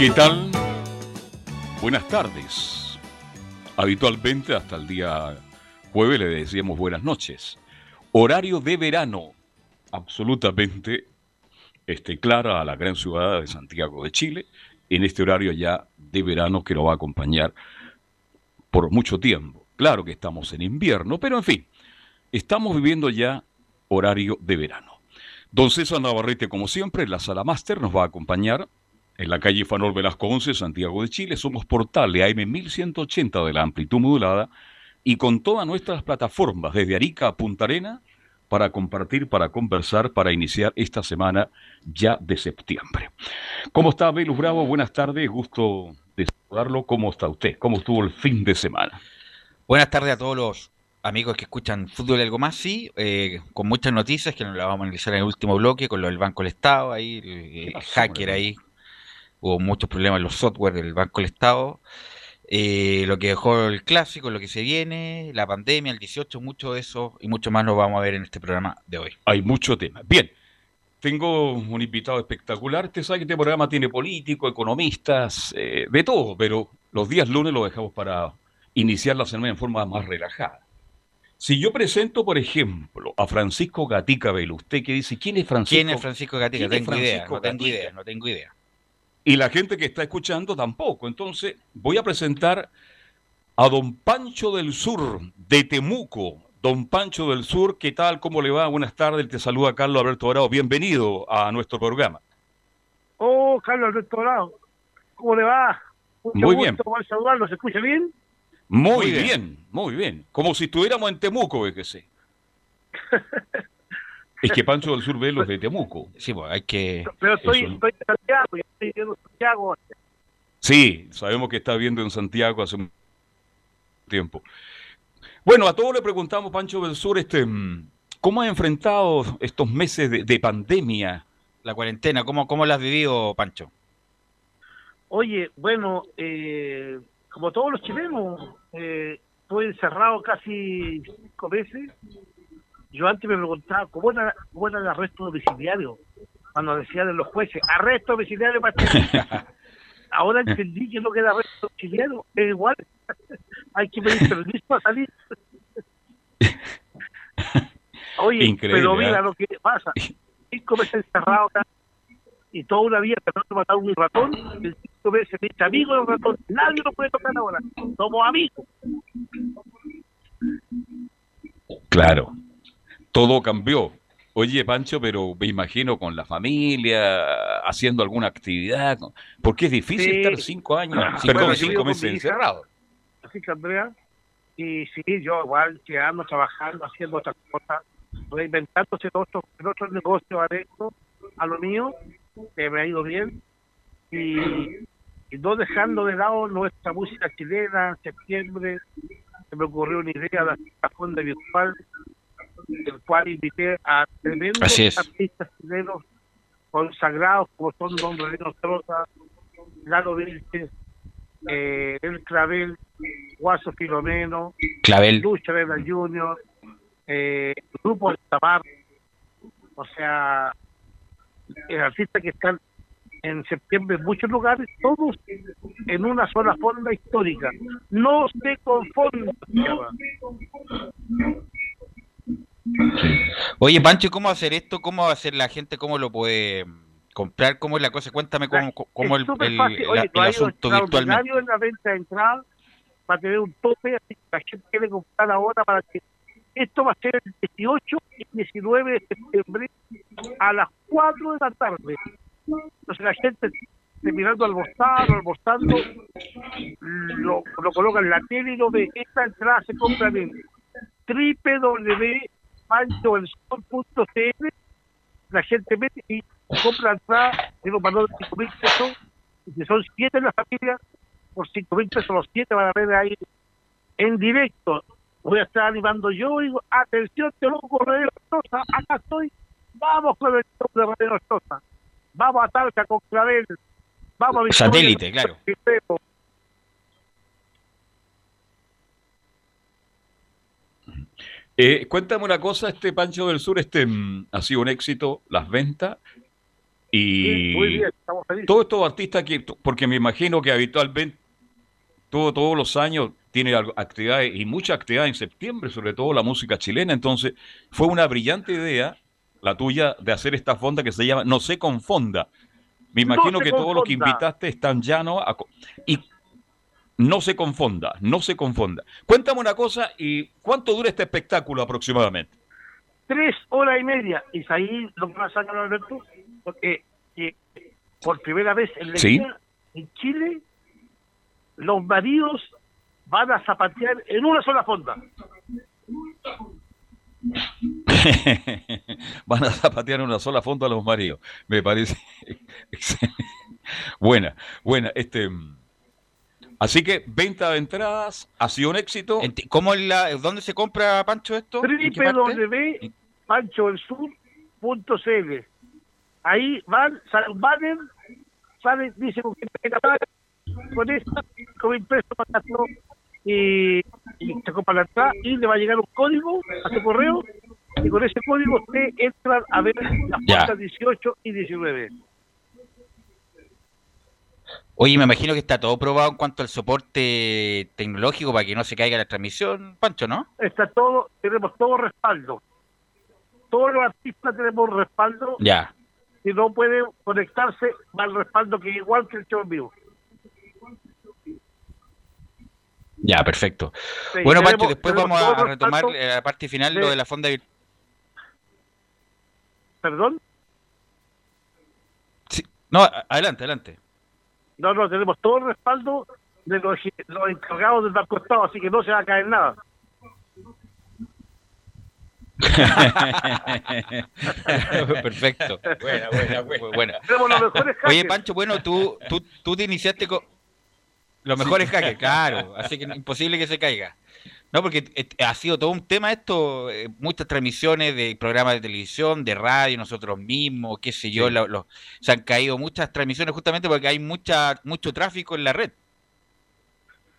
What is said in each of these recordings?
¿Qué tal? Buenas tardes. Habitualmente hasta el día jueves le decíamos buenas noches. Horario de verano, absolutamente este, clara a la gran ciudad de Santiago de Chile, en este horario ya de verano que nos va a acompañar por mucho tiempo. Claro que estamos en invierno, pero en fin, estamos viviendo ya horario de verano. Don César Navarrete, como siempre, en la sala máster nos va a acompañar en la calle Fanol Velasco 11, Santiago de Chile. Somos portal de AM 1180 de la amplitud modulada y con todas nuestras plataformas, desde Arica a Punta Arena, para compartir, para conversar, para iniciar esta semana ya de septiembre. ¿Cómo está Belus Bravo? Buenas tardes, gusto de saludarlo. ¿Cómo está usted? ¿Cómo estuvo el fin de semana? Buenas tardes a todos los amigos que escuchan Fútbol y Algo Más, sí, eh, con muchas noticias que nos las vamos a analizar en el último bloque, con lo del Banco del Estado, ahí, el, el hacker ahí hubo muchos problemas en los software del Banco del Estado. Eh, lo que dejó el clásico, lo que se viene, la pandemia, el 18, mucho de eso y mucho más nos vamos a ver en este programa de hoy. Hay mucho tema. Bien, tengo un invitado espectacular. Usted sabe que este programa tiene políticos, economistas, eh, de todo, pero los días lunes lo dejamos para iniciar la semana en forma más relajada. Si yo presento, por ejemplo, a Francisco Gatica Velo, usted que dice, ¿quién es Francisco? ¿Quién es Francisco Gatica? No tengo idea, no tengo idea, no tengo idea y la gente que está escuchando tampoco. Entonces, voy a presentar a don Pancho del Sur, de Temuco. Don Pancho del Sur, ¿qué tal? ¿Cómo le va? Buenas tardes, te saluda Carlos Alberto Dorado. Bienvenido a nuestro programa. Oh, Carlos Alberto Dorado, ¿cómo le va? Mucho muy bien. saludarlo, ¿se escucha bien? Muy, muy bien. bien. muy bien. Como si estuviéramos en Temuco, ve que sé. Es que Pancho del Sur ve los de Temuco. Sí, pues hay que. Pero estoy, estoy en Santiago, y estoy viendo Santiago. Sí, sabemos que está viendo en Santiago hace un tiempo. Bueno, a todos le preguntamos, Pancho del Sur, este, ¿cómo ha enfrentado estos meses de, pandemia? La cuarentena, ¿cómo, ¿cómo la has vivido, Pancho? Oye, bueno, eh, como todos los chilenos, eh, estoy encerrado casi cinco meses yo antes me preguntaba cómo era, cómo era el arresto domiciliario, cuando decían los jueces, arresto domiciliario para Ahora entendí que no queda arresto domiciliario, es igual, hay que pedir permiso para salir. Oye, pero mira ¿eh? lo que pasa, cinco meses encerrado acá, y toda una vida tratando de matar un ratón, el cinco meses me dice amigo del ratón, nadie lo puede tocar ahora, somos amigos. Claro, todo cambió. Oye, Pancho, pero me imagino con la familia, haciendo alguna actividad, porque es difícil estar cinco años, perdón, cinco meses encerrado. Así que, Andrea, y sí, yo igual quedando, trabajando, haciendo otras cosas, reinventándose en otros, en otros negocios adentro a lo mío, que me ha ido bien, y, y no dejando de lado nuestra música chilena, en septiembre se me ocurrió una idea de la fonda virtual el cual invité a tremendos artistas chilenos consagrados como son Don Rodrigo Troza, Lalo Vilches, eh, El Clavel, Guaso Filomeno, Clavel. Lucha Vela Junior, eh, Grupo de Tamar, o sea, artistas que están en septiembre en muchos lugares, todos en una sola fonda histórica. No se Oye, Pancho, ¿cómo hacer esto? ¿Cómo va a hacer la gente? ¿Cómo lo puede comprar? ¿Cómo es la cosa? Cuéntame cómo, cómo el, el, Oye, el asunto virtualmente. en la venta de entrada para tener un tope, así que la gente quiere comprar ahora para que esto va a ser el 18 y 19 de septiembre a las 4 de la tarde. Entonces la gente terminando almorzando, almorzando, lo, lo coloca en la tele y lo ve. Esta entrada se compra en www panchoelsol.cl, la gente mete y compra entrada de un valor de 5 mil pesos, y si son 7 en la familia, por 5 mil pesos los 7 van a ver ahí en directo. Voy a estar animando yo digo, atención, te loco, Radio Nostrosa, acá estoy, vamos con el show de Radio Nostrosa, vamos a Talca con Clavel, vamos a Satélite, claro. Eh, cuéntame una cosa, este Pancho del Sur, este mm, ha sido un éxito, las ventas y muy bien, estamos felices. todos estos artistas que, porque me imagino que habitualmente todo, todos los años tiene actividades y mucha actividad en septiembre, sobre todo la música chilena, entonces fue una brillante idea la tuya de hacer esta fonda que se llama No se confonda. Me No imagino se que todos los que invitaste están llanos a y no se confonda, no se confonda. Cuéntame una cosa y ¿cuánto dura este espectáculo aproximadamente? tres horas y media. Y ahí lo que más sacar Alberto, porque que por primera vez en la Sí. vida en Chile, los maridos van a zapatear en una sola fonda. Van a zapatear una sola fonda a los maridos. Me parece buena, buena. Este, así que venta de entradas ha sido un éxito. ¿Cómo es la, ¿Dónde se compra, Pancho, esto? Www.panchoelsur.cl Ahí van, sale un banner, sale, dice con con esta, con mil pesos para y, y te compra la entrada y le va a llegar un código a su correo y con ese código usted entra a ver las puertas 18 y 19. Oye, me imagino que está todo probado en cuanto al soporte tecnológico para que no se caiga la transmisión, Pancho, ¿no? Está todo, tenemos todo respaldo. Todos los artistas tenemos respaldo Ya. si no puede conectarse, va el respaldo que es igual que el show en vivo. Ya, perfecto. Sí, bueno, Pancho, tenemos- después tenemos vamos a, retomar la parte final, de- lo de la fonda virtual. Perdón, No, a- adelante, adelante. No, no, tenemos todo el respaldo de los, los encargados del Banco Estado, así que no se va a caer nada. Perfecto. Buena, buena, buena. buena. Tenemos los mejores Oye. Pancho, bueno, tú, tú, tú te iniciaste con los mejores hackers, claro, así que imposible que se caiga. No, porque eh, ha sido todo un tema esto, eh, muchas transmisiones de programas de televisión, de radio, nosotros mismos, qué sé yo, Sí. se han caído muchas transmisiones justamente porque hay mucha mucho tráfico en la red.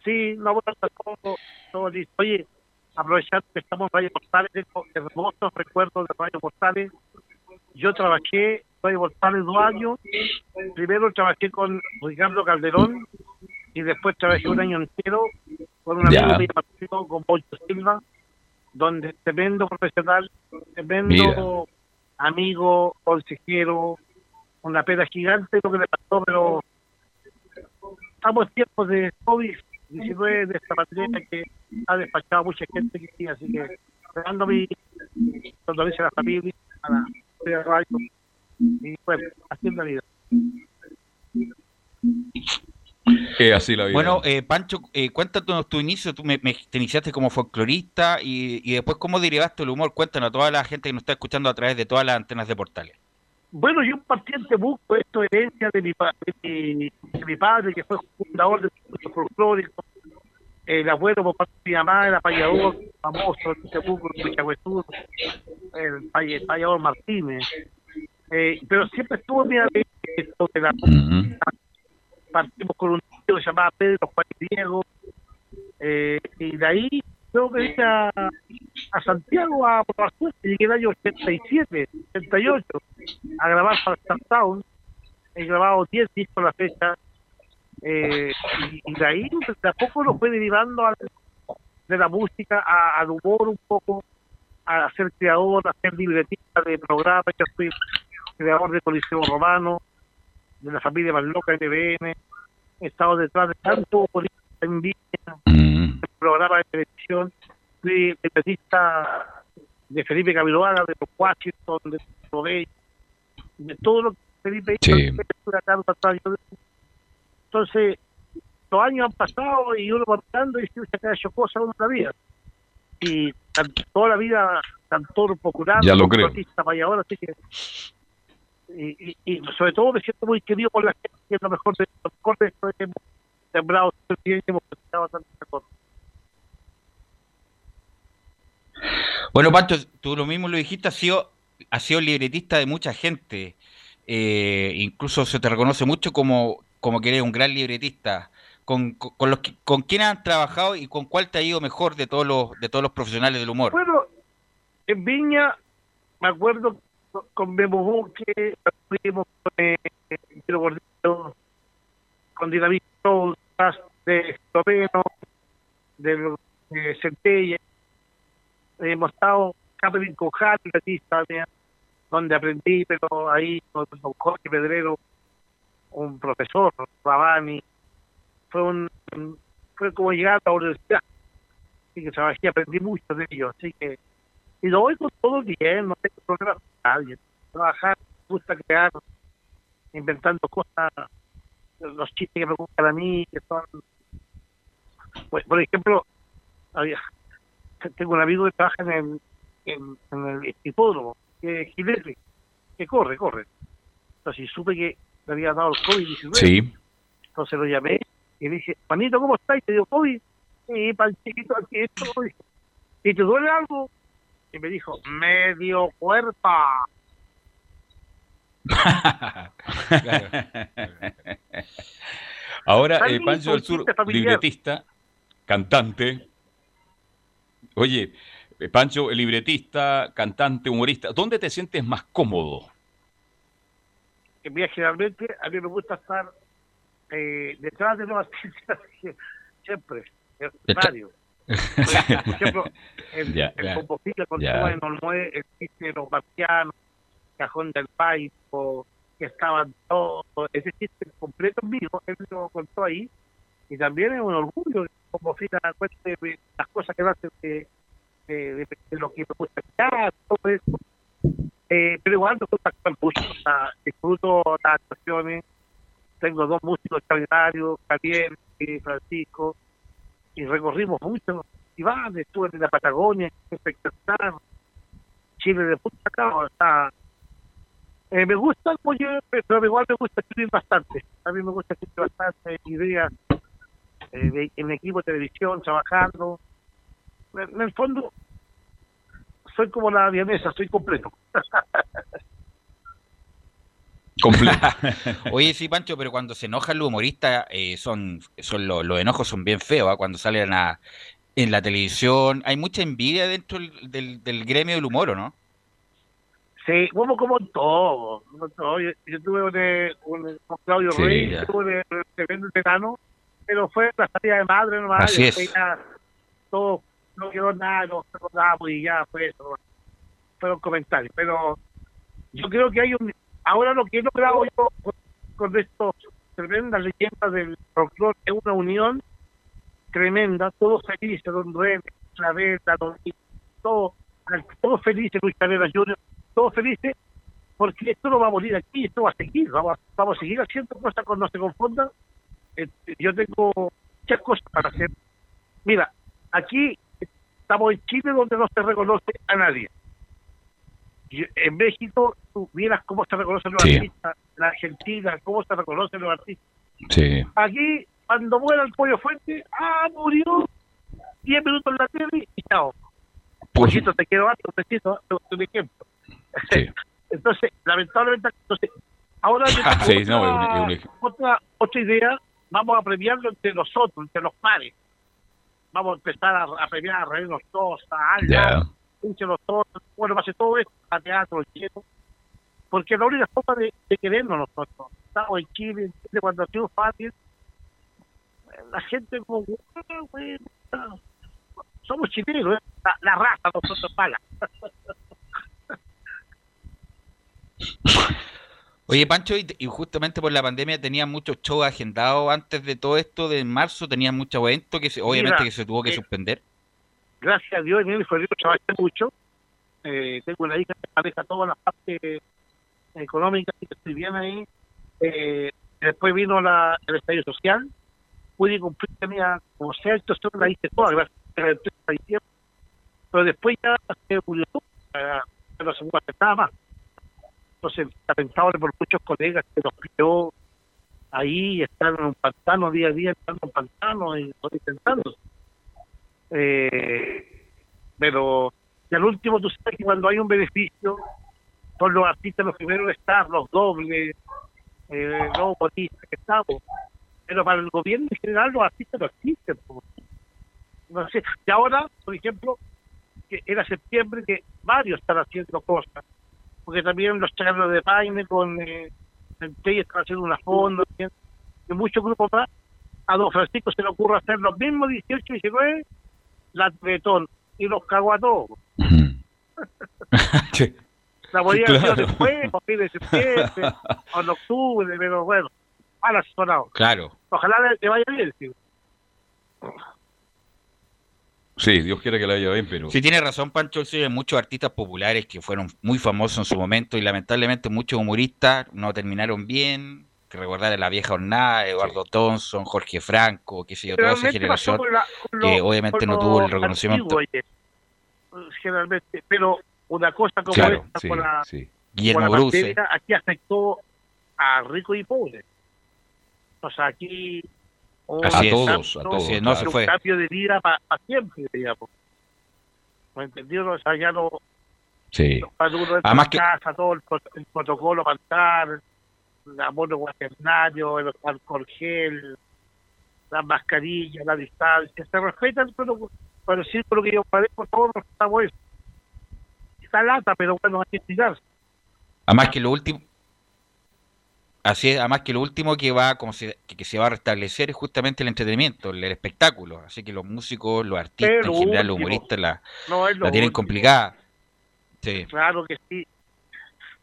Sí, no, bueno, todo, todo listo. Oye, aprovechando que estamos en Radio Portales, tengo hermosos recuerdos de Radio Portales. Yo trabajé en Radio Portales dos años. Primero trabajé con Ricardo Calderón y después trabajé un año entero con un amigo partido, con Poncho Silva, donde tremendo profesional, tremendo Mira. amigo, consejero, una pena gigante lo que le pasó, pero estamos en tiempos de COVID-19, de esta pandemia que ha despachado a mucha gente que sí, así que dando mi condolencia a la familia, a la la radio, y bueno, haciendo la vida. Es así la vida. Bueno, eh, Pancho, eh, cuéntanos tu inicio, tú me, me- te iniciaste como folclorista y, y después cómo derivaste el humor, cuéntanos a toda la gente que nos está escuchando a través de todas las antenas de portales. Bueno, yo partí en Temuco, esto es herencia de mi, pa- de mi, de mi padre, que fue fundador del Instituto Folclórico. El abuelo, por parte de mi mamá, era payador famoso en Temuco, en Pichagüezú, el pay- payador Martínez. Eh, pero siempre estuvo en mi ADN esto de la partimos con un tío que se llamaba Pedro Juan Diego, eh, y de ahí luego me vine a, a Santiago a probar suerte, llegué el año 87, 88, a grabar para Star Sound, he grabado 10 discos a la fecha, eh, y, y de ahí de a poco lo fue derivando al- de la música a- al humor un poco, a ser creador, a ser libretista de programas, yo fui creador de Coliseo Romano, de la familia más loca NBN, he estado detrás de tanto política en Viña, programa de televisión, fui periodista de Felipe Camiloaga, de los Washington, de Rodey, de todo lo que Felipe hizo, Sí. Entonces, los años han pasado y uno va mirando y se ha hecho cosas uno en la vida. Y toda la vida todos procurando. Ya lo creo. Para ahora, así que, y, y, sobre todo me siento muy querido por la gente, que es lo mejor de lo mejor de esto hemos sembrado bien hemos tanto mejor. Bueno, Pancho, tú lo mismo lo dijiste, has sido, has sido libretista de mucha gente. Eh, incluso se te reconoce mucho como, como que eres un gran libretista. Con, con, los con quién han trabajado y con cuál te ha ido mejor de todos los de todos los profesionales del humor. Bueno, en Viña me acuerdo con Memo Buque, con eh, Gordillo, con Dinamito de Esloveno, de, de Centella, hemos estado Catherine Cojal, también, donde aprendí, pero ahí con, Jorge Pedrero, un profesor, Rabani, fue un fue como llegar a la universidad. Así que trabajé, aprendí mucho de ellos, así que y lo con todo bien, no tengo problemas con nadie. Trabajar, me gusta crear, inventando cosas, los chistes que me gustan a mí, que son, pues, por ejemplo, había, tengo un amigo que trabaja en el, en, el hipódromo, que es Gilberto, que corre, corre. Entonces supe que le había dado el COVID-19. Sí. Entonces lo llamé y le dije, Panito, ¿cómo estás? Y te digo, COVID. Sí, panchito, aquí estoy. ¿Y te duele algo? Y me dijo, medio cuerpa. Ahora, eh, Pancho del Sur, libretista, cantante, Oye, eh, Pancho, libretista, cantante, humorista, ¿dónde te sientes más cómodo? En mí, generalmente, a mí me gusta estar eh, detrás de los artistas, siempre, en radio. Por ejemplo, el, yeah, el yeah, con yeah. en Olmue existe Los Marcianos, Cajón del Paipo, que estaban todos, ese chiste completo mío, él lo contó ahí, y también es un orgullo como fija cuente las cosas que hacen de, de, de, de, lo que me gusta escuchar, todo eso. Eh, pero igual no contactan mucho, o sea, disfruto las actuaciones, tengo dos músicos extraordinarios, Javier y Francisco, y recorrimos mucho, y van, estuve en la Patagonia, espectacular, Chile de punta acá, o sea, eh, me gusta el pollo, pero igual me gusta escribir bastante, a mí me gusta escribir bastante ideas, eh, en equipo de televisión, trabajando. En, el fondo, soy como la vienesa, soy completo. completo. Oye, sí, Pancho, pero cuando se enojan los humoristas, eh, son, son los enojos son bien feos, ¿ah? cuando salen a, en la televisión. Hay mucha envidia dentro del, del, gremio del humor, ¿o no? Sí, como, como todo. Como todo. Yo, tuve un, con Claudio Rey, tuve un tremendo verano pero fue la salida de madre nomás. Así es. todo, no quedó nada, nos recordamos y ya fue eso. Fueron comentarios. Pero yo creo que hay un. Ahora lo que he logrado yo con, estos tremendas leyendas del folclore es una unión tremenda, todos felices, Don René, Claveta, Don todos, todos felices, Luis Carrera Junior, todos felices, porque esto no va a morir aquí, esto va a seguir, vamos, vamos a seguir haciendo cosas cuando se confundan eh, yo tengo muchas cosas para hacer. Mira, aquí estamos en Chile donde no se reconoce a nadie. En México, tú miras cómo se reconocen los artistas, en Argentina, cómo se reconocen los artistas. Sí. Aquí, cuando muera el pollo fuente, ah, murió, 10 minutos en la tele y chao. Pollito, te quiero algo, besito, un ejemplo. Sí. entonces, lamentablemente, entonces, ahora sí, otra, no, otra, otra idea vamos a premiarlo entre nosotros, entre los pares. Vamos a empezar a, premiar a reírnos todos, a algo, entre nosotros, bueno, va a ser todo esto, a teatro, lleno, porque la única forma de, de querernos nosotros. Estamos en Chile, en Chile cuando ha sido fácil, la gente como, somos chilenos, ¿eh? la, la, raza nosotros paga. Oye, Pancho, y, justamente por la pandemia tenía muchos shows agendados antes de todo esto de marzo, tenía mucho evento que obviamente que se tuvo que eh, suspender. Gracias a Dios, mi hijo trabajé mucho. Eh, tengo una hija que maneja toda la parte económica, y estoy bien ahí. Eh, después vino la, el estadio social. Pude cumplir, tenía como sea, entonces la hice toda, gracias a la Pero después ya se murió no se nada más. Entonces, lamentable por muchos colegas que nos pidió ahí, están en un pantano día a día, están en un pantano y intentando. Eh, pero, al último, tú sabes que cuando hay un beneficio, son los artistas los primeros de estar, los dobles, eh, los botistas que estamos. Pero para el gobierno en general los artistas no existen. No sé. Y ahora, por ejemplo, que era septiembre que varios están haciendo cosas, porque también los charlos de Paine con eh, el están haciendo una fonda, y muchos grupos más. A don Francisco se le ocurre hacer los mismos 18 y 19, la Betón, y los cagó a todos. La podía hacer después, a fin de septiembre, o en octubre, pero bueno, mal asesorado. Claro. Ojalá le, vaya bien, tío. Sí, Dios quiere que le vaya bien, pero... Sí, tiene razón, Pancho. Sí, hay muchos artistas populares que fueron muy famosos en su momento y lamentablemente muchos humoristas no terminaron bien. Que recordar a la vieja hornada, Eduardo Thompson, Jorge Franco, qué sé yo, toda esa generación que obviamente no tuvo el reconocimiento. generalmente, pero una cosa como esta con la, Guillermo Bruce. aquí afectó a ricos y pobres. O sea, aquí a todos, a todos. no se fue. Un cambio de vida para siempre, digamos. ¿Me entendió? O sea, ya no. Sí. Además que. Casa, todo el, protocolo para estar, el abono cuaternario, el alcohol gel, las mascarillas, la distancia. Se respetan, pero, sí, por lo que yo por todos respetamos eso. Está lata, pero bueno, hay que explicarse. Además que lo último, Así es, además que lo último que va como se, que se va a restablecer es justamente el entretenimiento, el, espectáculo. Así que los músicos, los artistas, en general los humoristas la, la tienen complicada. Sí. Claro que sí.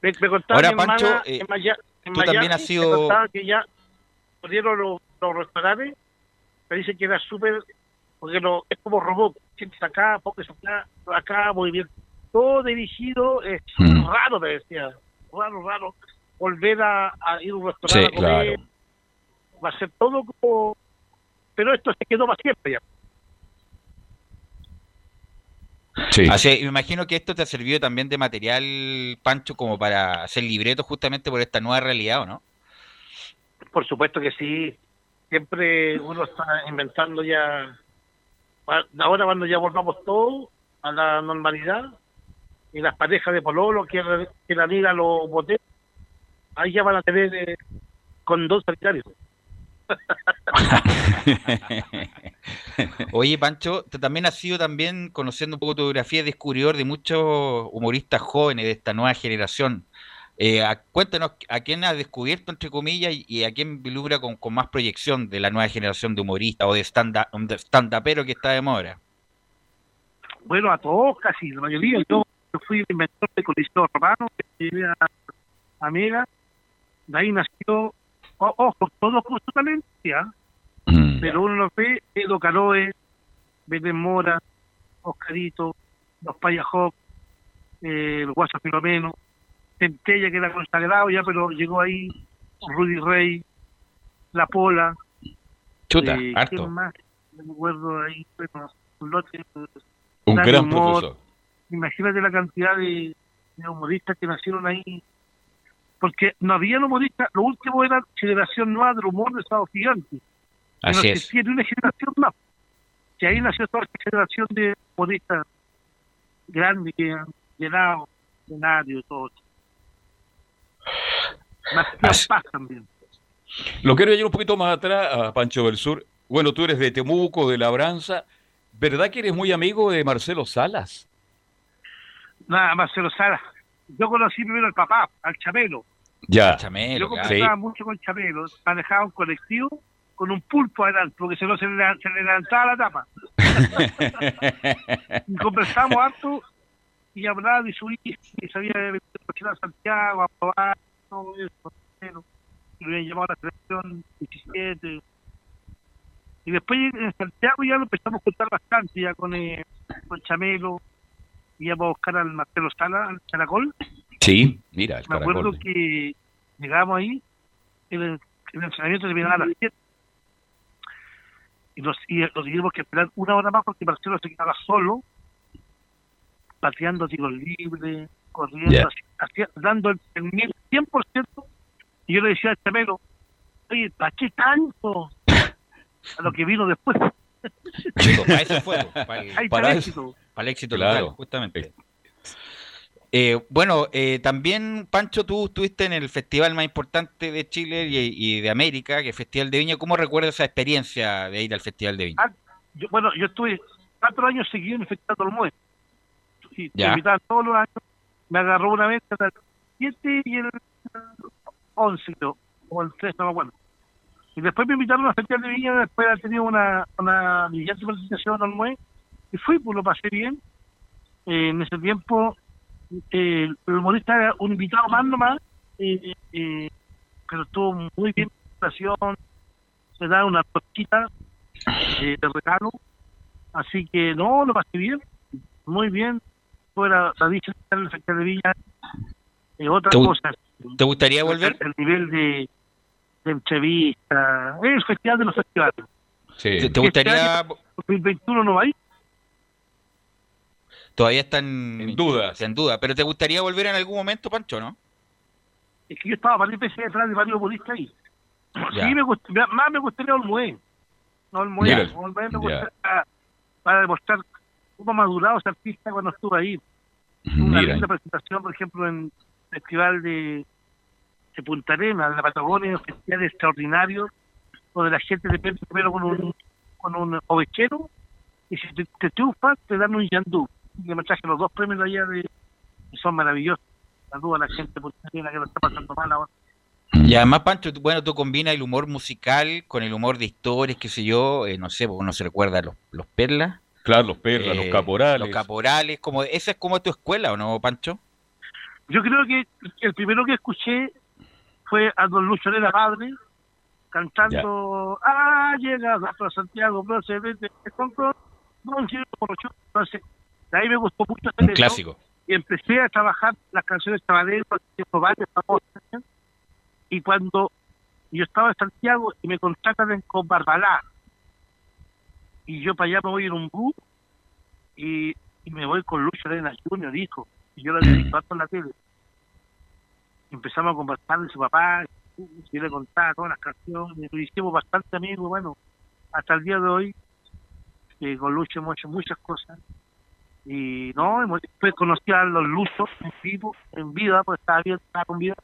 Me, Ahora, Pancho, eh, tú también has sido... que ya pudieron los, los restaurantes, me dicen que era súper... Porque no, es como robot, sientes acá, pocos acá, acá, muy bien. Todo dirigido, es mm. raro, me decía. Raro, raro volver a, ir a un restaurante a comer. Va a ser todo como... Pero esto se quedó para siempre ya. Sí. Así, me imagino que esto te ha servido también de material, Pancho, como para hacer libretos justamente por esta nueva realidad, ¿o no? Por supuesto que sí. Siempre uno está inventando ya. Ahora, cuando ya volvamos todos a la normalidad, y las parejas de pololo que, que la liga los botes ahí ya van a tener eh, con dos sanitarios. Oye, Pancho, también has sido también, conociendo un poco tu biografía, descubridor de muchos humoristas jóvenes de esta nueva generación. Eh, cuéntanos a quién has descubierto, entre comillas, y, a quién vislumbra con, más proyección de la nueva generación de humoristas o de stand-upero que está de moda. Bueno, a todos, casi, la mayoría. Yo, fui el inventor de Coliseo Romano, que amiga, de ahí nació, ojo, todos con su talento, mm. pero uno lo ve, Edo Caroe, Belén Mora, Oscarito, los Payajok, eh, el Guasa Filomeno, Centella que era consagrado ya, pero llegó ahí, Rudy Rey, La Pola, Chuta, eh, harto. más? No me acuerdo ahí, bueno, un lote. Un gran profesor. Imagínate la cantidad de humoristas que nacieron ahí porque no había humoristas, lo último era generación nueva del humor de Estado Gigante. Así es. Tiene una generación más. Que ahí nació toda esta generación de humoristas grandes que han llenado escenario y todo. Más paz también. Lo quiero ir un poquito más atrás a Pancho del Sur. Bueno, tú eres de Temuco, de Labranza. ¿Verdad que eres muy amigo de Marcelo Salas? Nada, Marcelo Salas yo conocí primero al papá, al Chamelo. Ya. Chamelo, yo conversaba mucho con Chamelo, manejaba un colectivo con un pulpo adelante, porque si no se le, se le levantaba la tapa. y conversamos harto y hablaba de su hijo, y sabía de a Santiago, a probar, todo eso, y lo habían llamado a la selección 17. Y después en Santiago ya lo empezamos a contar bastante, ya con, eh, con Chamelo, íbamos a buscar al Marcelo Sala, al Caracol. Sí, mira, el Me acuerdo que llegamos ahí, el, el entrenamiento terminaba a las 7. Y nos, y tuvimos que esperar una hora más porque Marcelo se quedaba solo pateando tiros libres, corriendo, dando el, el 100%. Y yo le decía al chamelo, oye, ¿para qué tanto? A lo que vino después. para eso fue, para el, éxito. Para el éxito, claro. justamente. Eh, bueno, eh, también, Pancho, tú estuviste en el festival más importante de Chile y, de América, que es el Festival de Viña. ¿Cómo recuerdas esa experiencia de ir al Festival de Viña? Ah, bueno, yo estuve cuatro años seguidos en el Festival de Olmué. Sí, invitaban todos los años. Me agarró una vez el 7 y el 11, o el 3, no me acuerdo. Y después me invitaron a la Festival de Viña, después de haber tenido una, una brillante presentación en Olmué. Y fui, pues lo pasé bien. Eh, en ese tiempo eh, el humorista era un invitado más nomás, eh, eh, pero estuvo muy bien presentación, se da una tortita eh, de regalo, así que no, lo pasé bien, muy bien, fuera la dicha en el Festival de Villa, eh, otra cosa. ¿Te gustaría volver? El, nivel de, de entrevista, es el Festival de los Festivales. Sí. ¿Te, gustaría...? 2021 no va a ir. Todavía están en duda. En duda. Pero ¿te gustaría volver en algún momento, Pancho, no? Es que yo estaba varias veces detrás de varios budistas ahí. Sí, me más me gustaría Olmué. No, Olmué. Olmué me gustaría para, demostrar cómo madurado ese artista cuando estuvo ahí. Una linda presentación, por ejemplo, en el Festival de, de Punta Arenas, de la Patagonia, un festival extraordinario, donde la gente depende primero con un, con un ovechero y si te, te triunfas te dan un yandú que me traje los dos premios de allá de, son maravillosos. Saludos a la gente que lo está pasando mal ahora. Y además, Pancho, bueno, tú combinas el humor musical con el humor de historias, qué sé yo, eh, no sé, porque uno se recuerda los, los perlas. Claro, los perlas, los eh, caporales. Los caporales, como, ¿esa es como tu escuela o no, Pancho? Yo creo que el primero que escuché fue a don Lucho de la Padre cantando Ah, llega a Santiago, no se vende con no, entonces de ahí me gustó mucho Un clásico. Y empecé a trabajar las canciones de varias famosas. Y cuando yo estaba en Santiago y me contratan con Barbalá, y yo para allá me voy en un bus y, me voy con Lucho Arena Junior, hijo, y yo lo había visto en la tele. Empezamos a conversar de su papá, y yo le contaba todas las canciones, lo hicimos bastante amigos, bueno, hasta el día de hoy, que con Lucho hemos hecho muchas cosas, y no, después conocí a los Luzos en vivo, en vida, pues estaba bien, estaba con vida,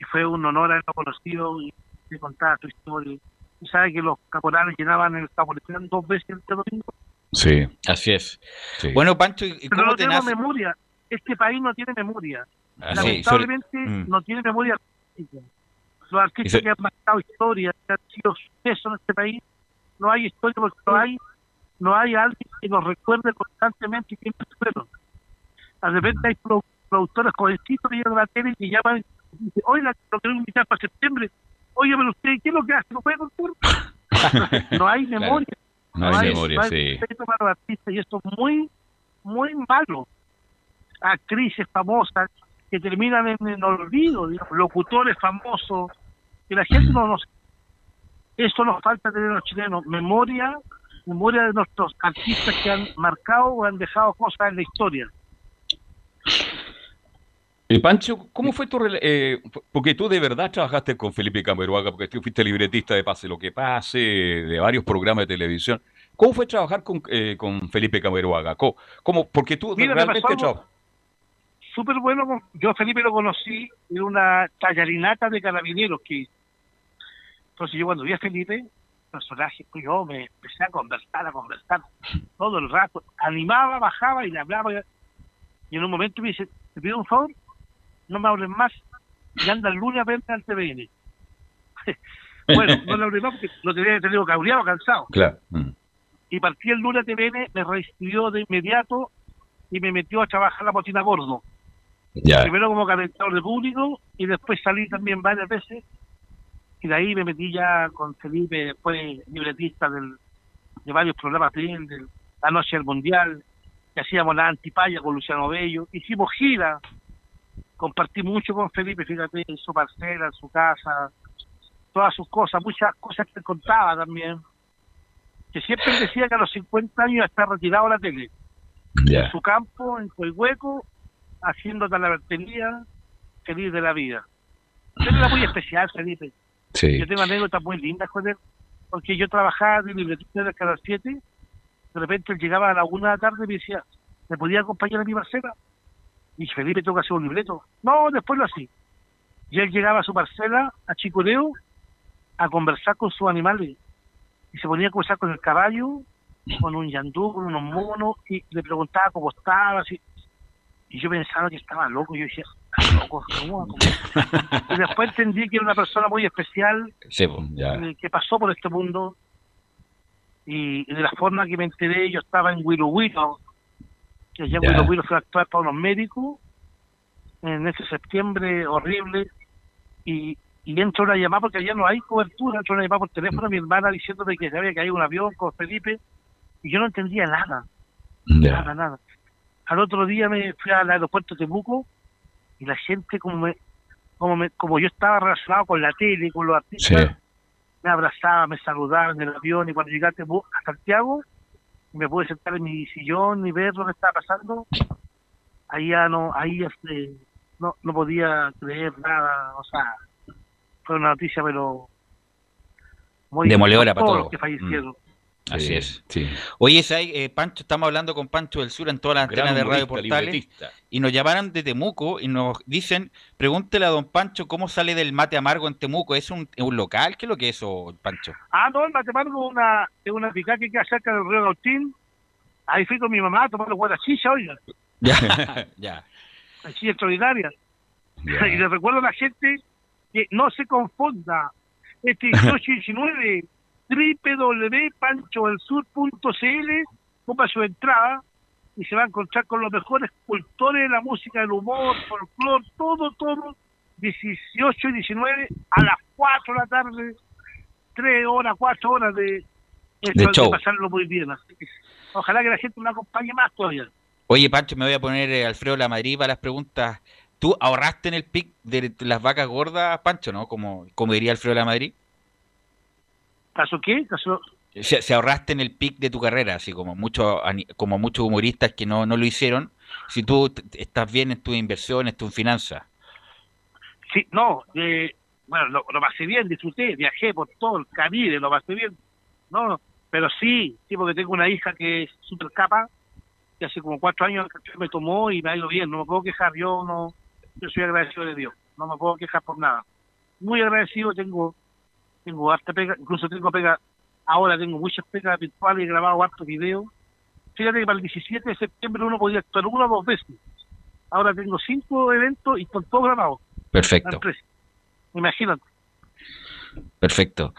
y fue un honor haberlo conocido y contar su historia. Y sabe que los caporales llenaban el Capolicán dos veces este domingo. Sí, así es. Bueno, Pancho, ¿y cómo no tengo memoria. Este país no tiene memoria. Ah, Lamentablemente mm. no tiene memoria Los artistas que han marcado historia, que han sido sucesos en este país, no hay historia porque no hay no hay alguien que nos recuerde constantemente quiénes fueron. De repente hay productores jovencitos que llegan a la tele y llaman y dicen, oiga, lo quiero invitar para septiembre. Oye, pero usted, ¿qué es lo que hace? ¿No puede contar? no hay memoria. No, hay, memoria, no hay sí. para y esto es muy, muy malo. Actrices famosas que terminan en el olvido, locutores famosos, que la gente no nos... Esto nos falta tener los chilenos, memoria memoria de nuestros artistas que han marcado o han dejado cosas en la historia. Eh, Pancho, ¿cómo fue tu... Eh, porque tú de verdad trabajaste con Felipe Cameruaga, porque tú fuiste libretista de Pase lo que pase, de varios programas de televisión. ¿Cómo fue trabajar con, eh, con Felipe Cameruaga? ¿Cómo, Porque tú realmente Súper bueno. Yo Felipe lo conocí en una tallarinata de carabineros que... Entonces yo cuando vi a Felipe, personaje, pues yo me empecé a conversar, a conversar todo el rato, animaba, bajaba y le hablaba. Y en un momento me dice, te pido un favor, no me hablen más, y anda el lunes a verme al TVN. bueno, no le hablé más porque lo tenía tenido cabreado, cansado. Claro. Mm. Y partí el lunes a TVN, me recibió de inmediato y me metió a trabajar la botina gordo. Primero como calentador de público y después salí también varias veces y de ahí me metí ya con Felipe, después libretista del, de varios programas de La Noche del Mundial, que hacíamos la antipaya con Luciano Bello, hicimos gira, compartí mucho con Felipe, fíjate, en su parcela, en su casa, todas sus cosas, muchas cosas que contaba también, que siempre decía que a los 50 años está retirado la tele. en su campo, en hueco, haciendo talabartería, feliz de la vida. Era muy especial, Felipe. Yo tengo anécdotas muy lindas con él, porque yo trabajaba de libretista de cada siete, de repente él llegaba a la una de la tarde y me decía, ¿me podía acompañar a mi parcela? Y Felipe, tengo que hacer un libreto. No, después lo hacía. Y él llegaba a su parcela, a Chicoreo, a conversar con sus animales. Y se ponía a conversar con el caballo, con un yandú, con unos monos, y le preguntaba cómo estaba. Así. Y yo pensaba que estaba loco. Yo decía, y después entendí que era una persona muy especial, pues, eh, que pasó por este mundo. Y, de la forma que me enteré, yo estaba en Willow que allá en Willow fue a actuar para unos médicos en ese septiembre horrible. Y, y entro una llamada porque allá no hay cobertura, entro una llamada por teléfono a mi hermana diciéndome que había caído un avión con Felipe y yo no entendía nada, nada, nada. Al otro día me fui al aeropuerto de Temuco y la gente como me, como me, como yo estaba relacionado con la tele, con los artistas, me abrazaba, me saludaba en el avión y cuando llegué a, Santiago me pude sentar en mi sillón y ver lo que estaba pasando, ahí ya no, ahí este, no, no podía creer nada, o sea, fue una noticia pero muy demoledora para todos que fallecieron. Mm. Así es. Sí. Oye, eh, Pancho, estamos hablando con Pancho del Sur en todas las antenas de Radio Portales y nos llamaron de Temuco y nos dicen, pregúntele a don Pancho cómo sale del mate amargo en Temuco. ¿Es un, un local? ¿Qué es lo que es eso, Pancho? Ah, no, el mate amargo es una, es una pica que queda cerca del río Gautín. Ahí fui con mi mamá a tomar buena chicha, oiga. Ya, ya. Chicha extraordinaria. Y le recuerdo a la gente que no se confunda. Este 18 y 19 www.panchoelsur.cl, compra su entrada y se va a encontrar con los mejores cultores de la música, del humor, folclore, todo, todo, 18 y 19 a las 4 de la tarde, 3 horas, 4 horas de, de, show. pasarlo muy bien. ojalá que la gente me acompañe más todavía. Oye, Pancho, me voy a poner eh, Alfredo La Madrid para las preguntas. ¿Tú ahorraste en el pic de las vacas gordas, Pancho, no? Como, como diría Alfredo La Madrid. ¿Caso qué? Se, ahorraste en el pic de tu carrera, así como muchos como muchos humoristas que no, no lo hicieron. Si tú estás bien en tus inversiones, tus finanzas. Sí, no, eh, bueno, lo, pasé bien, disfruté, viajé por todo el Caribe, lo pasé bien. No, pero sí, sí, porque tengo una hija que es súper capa, que hace como cuatro años me tomó y me ha ido bien, no me puedo quejar, yo no, yo soy agradecido de Dios, no me puedo quejar por nada. Muy agradecido, tengo tengo harta pega, incluso tengo pega, ahora tengo muchas pegas virtuales, he grabado hartos videos. Fíjate que para el 17 de septiembre uno podía actuar una o dos veces. Ahora tengo cinco eventos y con todo grabado. Perfecto. Imagínate. Perfecto.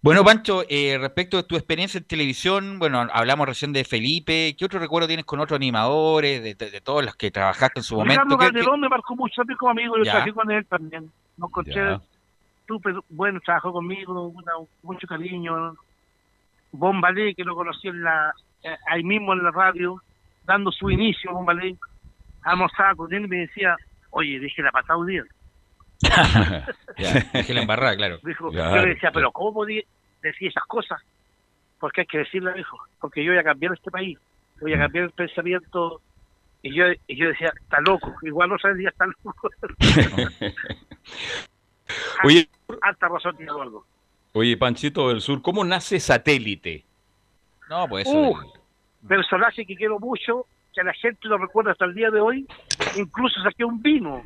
Bueno, Pancho, eh, respecto de tu experiencia en televisión, bueno, hablamos recién de Felipe. ¿Qué otro recuerdo tienes con otros animadores, de, todos los que trabajaste en su momento? Ricardo Calderón me marcó mucho como amigo, yo trabajé con él también. Nos conché súper bueno, trabajó conmigo, mucho cariño. Bombalé, que lo conocí en la, eh, ahí mismo en la radio, dando su inicio, Bombalé, almorzaba con él y me decía, oye, dije la patada un día. dije la embarrada, claro. Dijo, Yo le decía, pero ¿cómo podía decir esas cosas? Porque hay que decirle, dijo, porque yo voy a cambiar este país, voy a cambiar el pensamiento. Y yo, y yo decía, está loco, igual no sabía, está loco. Oye, alta razón tiene Eduardo. Oye, Panchito del Sur, ¿cómo nace Satélite? No, pues uh, personaje que quiero mucho, que la gente lo recuerda hasta el día de hoy. Incluso saqué un vino,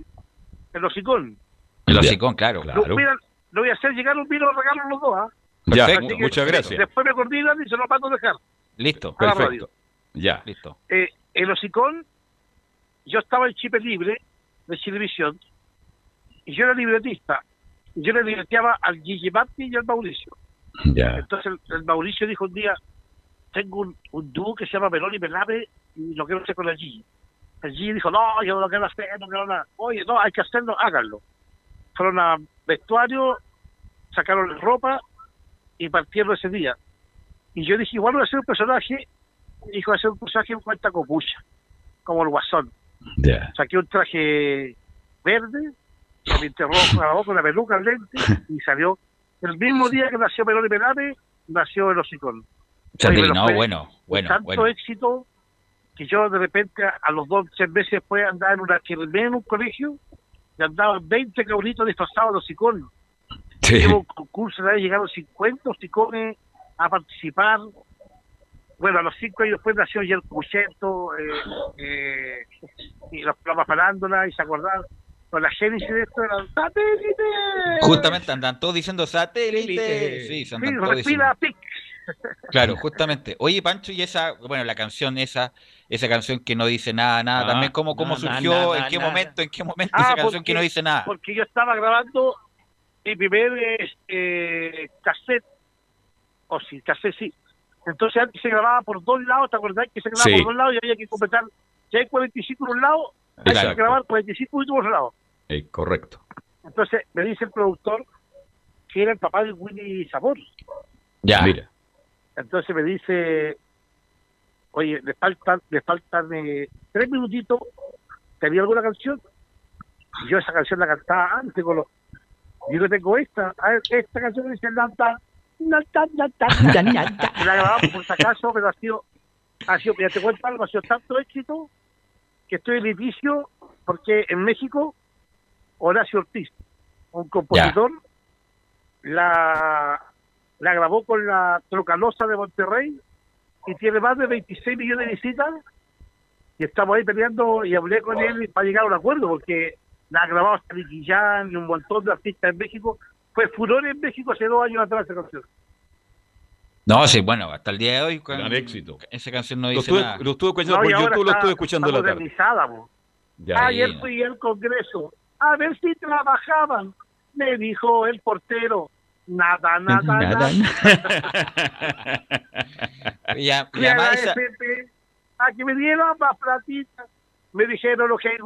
el hocicón. El hocicón, claro. claro. Lo, voy a hacer llegar un vino, lo regalo los dos. ¿ah? Ya, muchas gracias. Después me coordinan y se lo mando a dejar. Listo, perfecto. Ya. Listo. Eh, el hocicón, yo estaba en Chip Libre de Televisión y yo era libretista yo le divertía al Gigi y al Mauricio. Entonces el, Mauricio dijo un día, tengo un, un dúo que se llama Melón y y lo quiero hacer con el Gigi. El Gigi dijo, no, yo no quiero hacer, no quiero nada. Oye, no, hay que hacerlo, háganlo. Fueron a vestuario, sacaron ropa y partieron ese día. Y yo dije, igual voy a hacer un personaje, dijo, voy a hacer un personaje en cuenta copucha, como el guasón. Saqué un traje verde, se pinté rojo, con la peluca, al lente, y salió el mismo día que nació Pelón y nació el hocicón. no, bueno, bueno. Tanto éxito que yo de repente a los dos, tres meses después andaba en una chirmea en un colegio y andaban 20 cabritos disfrazados de hocicones. Sí. Hubo un concurso, de ahí llegaron 50 hocicones a participar. Bueno, a los cinco años después nació ya el Cucheto, eh, eh, y los programas parándola, y se acordaron. Con la génesis de esto era satélite. Justamente andan todos diciendo satélite. Satélite. Sí, se Sí, todos diciendo. respira, pic. Claro, justamente. Oye, Pancho, y esa, bueno, la canción esa, esa canción que no dice nada, nada, Ah, también cómo, cómo nada, surgió, nada, en qué nada. momento, en qué momento Ah, esa canción porque- que no dice nada. Porque yo estaba grabando mi primer eh, cassette, o sí, cassette sí. Entonces antes se grababa por dos lados, ¿te acordás que se grababa Sí. por dos lados y había que completar? Si hay 45 por un lado, hay que grabar 45 minutos por otro lado. Eh, correcto. Entonces me dice el productor que era el papá de Willy Sabor. Ya. Mira. Entonces me dice, oye, le faltan, le faltan eh, tres minutitos, ¿tenía alguna canción? Y yo esa canción la cantaba antes con los... Yo que tengo esta, a ver, esta canción dice Nanta, Nanta, Nanta, Nanta. Y la grabamos por si acaso, pero ha sido, ha sido, ya te cuento algo, ha sido tanto éxito que estoy en litigio porque en México Horacio Ortiz, un compositor, la, la grabó con la Trocalosa de Monterrey y tiene más de 26 millones de visitas y estamos ahí peleando y hablé con él para llegar a un acuerdo porque la ha grabado hasta Jam y un montón de artistas en México. Fue furor en México hace dos años atrás esa canción. No, sí, bueno, hasta el día de hoy. con- Gran éxito. Esa canción no Lo dice estuve, nada. lo estuve escuchando No, por ahora YouTube, lo está- estuve escuchando la tarde. modernizada, po. Ya. Ay, Ayer fui al Congreso a ver si trabajaban. Me dijo el portero, nada, nada, nada. Ya, y Fui a que me dieran más platita. Me dijeron lo que es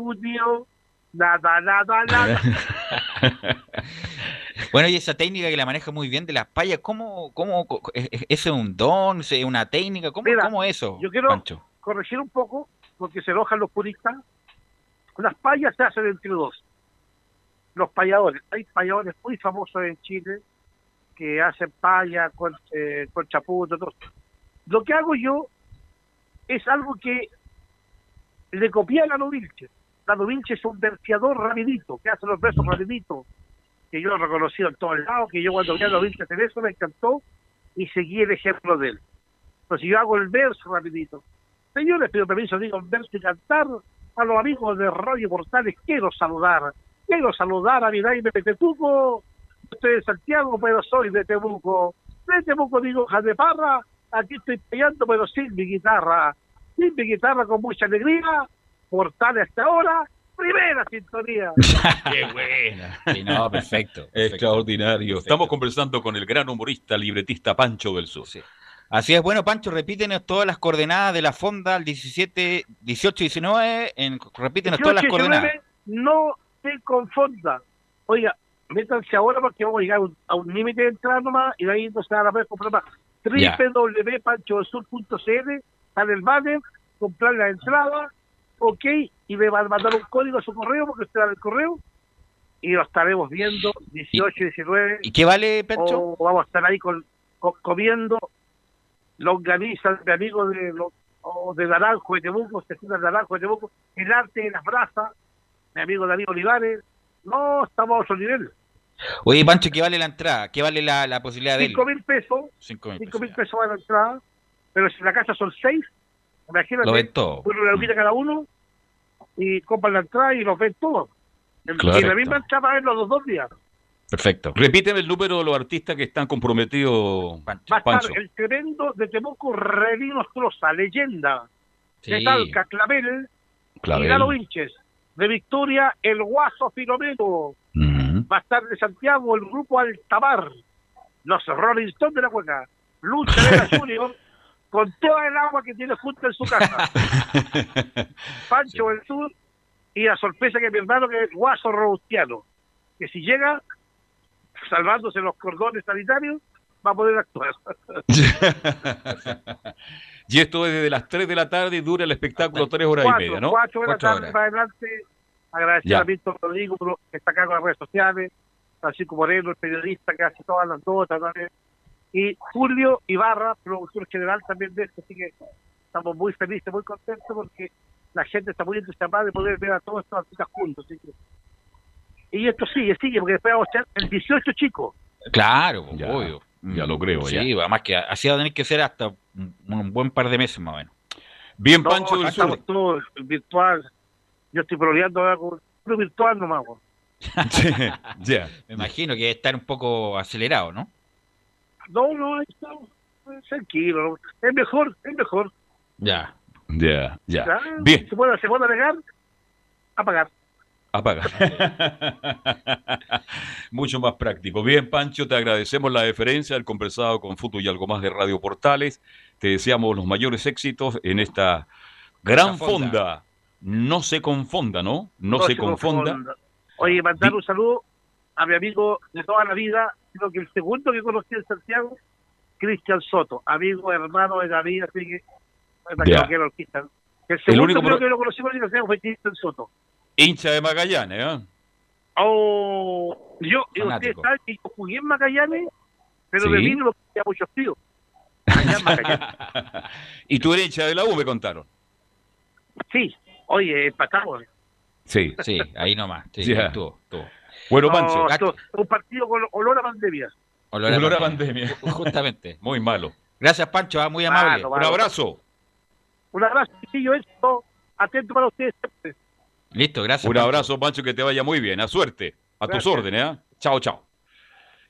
nada, nada, nada. Bueno, y esa técnica que la maneja muy bien de las payas, ¿cómo, cómo, co- es, es- es un don, es una técnica? ¿Cómo, Mira, cómo eso, yo quiero- Pancho? Corregir un poco, porque se enojan los puristas. Las payas se hacen entre dos. Los payadores. Hay payadores muy famosos en Chile que hacen paya con, eh, con chaputo. Lo que hago yo es algo que le copié a Lalo Vilches. Lalo Vilches es un verseador rapidito, que hace los versos rapiditos, que yo lo he reconocido en todos lados, que yo cuando vi a Lalo Vilches hacer eso me encantó y seguí el ejemplo de él. Pues si yo hago el verso rapidito, señores, pido permiso, digo el verso y cantar a los amigos de Radio Portales, quiero saludar, quiero saludar a mi Jaime de Temuco, estoy de Santiago, pero soy de Temuco, de Temuco digo hojas de parra, aquí estoy peleando, pero sin mi guitarra, sin mi guitarra con mucha alegría, Portales hasta ahora, primera sintonía. Qué buena. Sí, no, perfecto. perfecto. Extraordinario. Perfecto. Estamos conversando con el gran humorista, libretista Pancho del Sur. Sí. Así es, bueno, Pancho, repítenos todas las coordenadas de la fonda al 17, 18 y 19. En, repítenos todas las 18 y coordenadas. 19, no se confunda. Oiga, métanse ahora porque vamos a llegar a un, un límite de entrada nomás y de ahí no se van a poder comprar más. Ya. www.panchodelsur.cl sale el banner, comprar la entrada, ok, y me van a mandar un código a su correo porque usted da el correo y lo estaremos viendo 18 y 19 ¿Y qué vale, Pancho? o vamos a estar ahí con, con- comiendo longanizas de amigos de o de Naranjo de Temuco, se de Naranjo de Temuco, el arte de las brasas, mi amigo Darío Olivares, no estamos a otro nivel. Oye, Pancho, ¿qué vale la entrada? ¿Qué vale la, la posibilidad de Cinco mil pesos, Cinco mil cinco mil pesos. pesos van a la entrada, pero si la casa son seis, imagínate, Lo ven todo. una lupita cada uno y compran la entrada y los ven todos. Claro. y la misma entrada para verlos los dos días. Perfecto. Repíteme el número de los artistas que están comprometidos, Pancho. Va a estar el tremendo de Temuco Revino Stroza, leyenda. de Sí. Talca, Clavel, y Clavel. Galo Vinches. De Victoria, el Guaso Filomeno. Ujú. Va a estar de Santiago el grupo Altamar. Los Rolling Stones de la Cueca. Lucha Vega Junior, con toda el agua que tiene junto en su casa. Pancho del Sur, y la sorpresa que mi hermano, que es Guaso Robustiano. Que si llega, salvándose los cordones sanitarios, va a poder actuar. y esto es desde las 3 de la tarde y dura el espectáculo Hasta 3 horas cuatro, y media, ¿no? cuatro de la tarde horas. para adelante. Agradecer Ya. a Víctor Rodrigo que está acá con las redes sociales, Francisco Moreno, el periodista que hace todas las notas, también. y Julio Ibarra, productor general también de esto, así que estamos muy felices, muy contentos porque la gente está muy entusiasmada de poder ver a todos estos artistas juntos. Y esto sigue, sigue, porque después vamos a ser el 18 chico. Claro, obvio. Ya lo creo, sí, además que así va a tener que ser hasta un, buen par de meses más o menos. Bien, Pancho del Estamos todos virtual. Yo estoy proleando ahora con virtual nomás. ya. Me imagino que debe estar un poco acelerado, ¿no? No, no, estamos tranquilo. Es mejor, es mejor. Ya. Ya, ya. Bien. Se puede, se puede alegar, apagar. Apagar. Mucho más práctico. Bien, Pancho, te agradecemos la deferencia, el conversado con Futu y algo más de Radio Portales. Te deseamos los mayores éxitos en esta gran fonda. No se confunda, ¿no? No, se, confunda. Oye, mandar un saludo a mi amigo de toda la vida, sino que el segundo que conocí en Santiago, Cristian Soto, amigo, hermano de la vida, así que el segundo creo que lo conocimos en Santiago fue Cristian Soto. Hincha de Magallanes, ¿eh? Oh, yo, ustedes saben que yo jugué en Magallanes, pero de vino lo que muchos tíos. y tú eres hincha de la U, me contaron. Sí, oye, empatamos. Sí, sí, ahí nomás. Sí, estuvo, Bueno, Pancho. un partido con olor a pandemia. Olor a, pandemia. Justamente. Muy malo. Gracias, Pancho, ah, muy amable. Un abrazo. Un abrazo, yo esto, atento para ustedes Listo, gracias. Un abrazo, Pancho, que te vaya muy bien. A suerte. A tus órdenes, ¿eh? Chao, chao.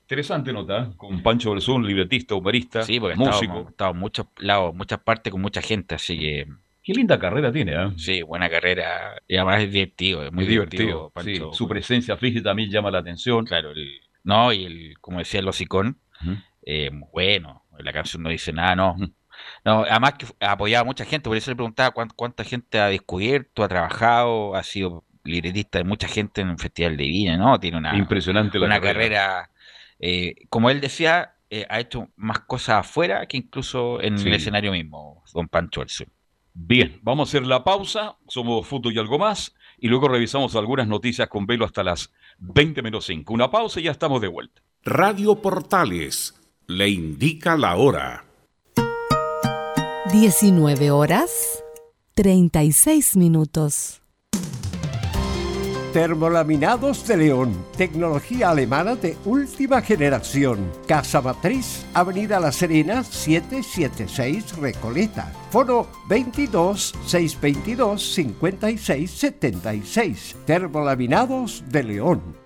Interesante nota, ¿eh? con Pancho Berzón, libretista, humorista, sí, porque músico. Estado en muchos lados, muchas partes con mucha gente, así que... Qué linda carrera tiene, ¿eh? Sí, buena carrera. Y además es divertido, es muy, divertido. Pancho, su presencia física también llama la atención. Claro, no, y el, como decía el hocicón, eh, bueno, la canción no dice nada, no. No, además que apoyaba a mucha gente, por eso le preguntaba cuánta, gente ha descubierto, ha trabajado, ha sido libretista de mucha gente en el Festival de Viña, ¿no? Tiene una, Impresionante una carrera, eh, como él decía, eh, ha hecho más cosas afuera que incluso en el escenario mismo, don Pancho Sur. Bien, vamos a hacer la pausa, somos Futo y algo más, y luego revisamos algunas noticias con velo hasta las 20 menos 5. Una pausa y ya estamos de vuelta. Radio Portales le indica la hora. 19 horas 36 minutos. Termolaminados de León, tecnología alemana de última generación. Casa Matriz, Avenida La Serena, 776 Recoleta. Foro 22 622 5676. Termolaminados de León.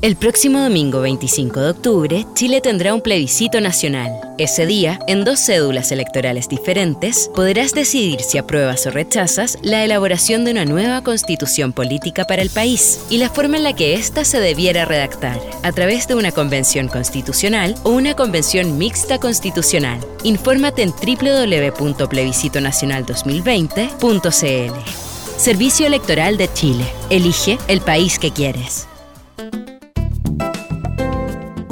El próximo domingo 25 de octubre, Chile tendrá un plebiscito nacional. Ese día, en dos cédulas electorales diferentes, podrás decidir si apruebas o rechazas la elaboración de una nueva constitución política para el país y la forma en la que ésta se debiera redactar, a través de una convención constitucional o una convención mixta constitucional. Infórmate en www.plebiscitonacional2020.cl. Servicio Electoral de Chile. Elige el país que quieres.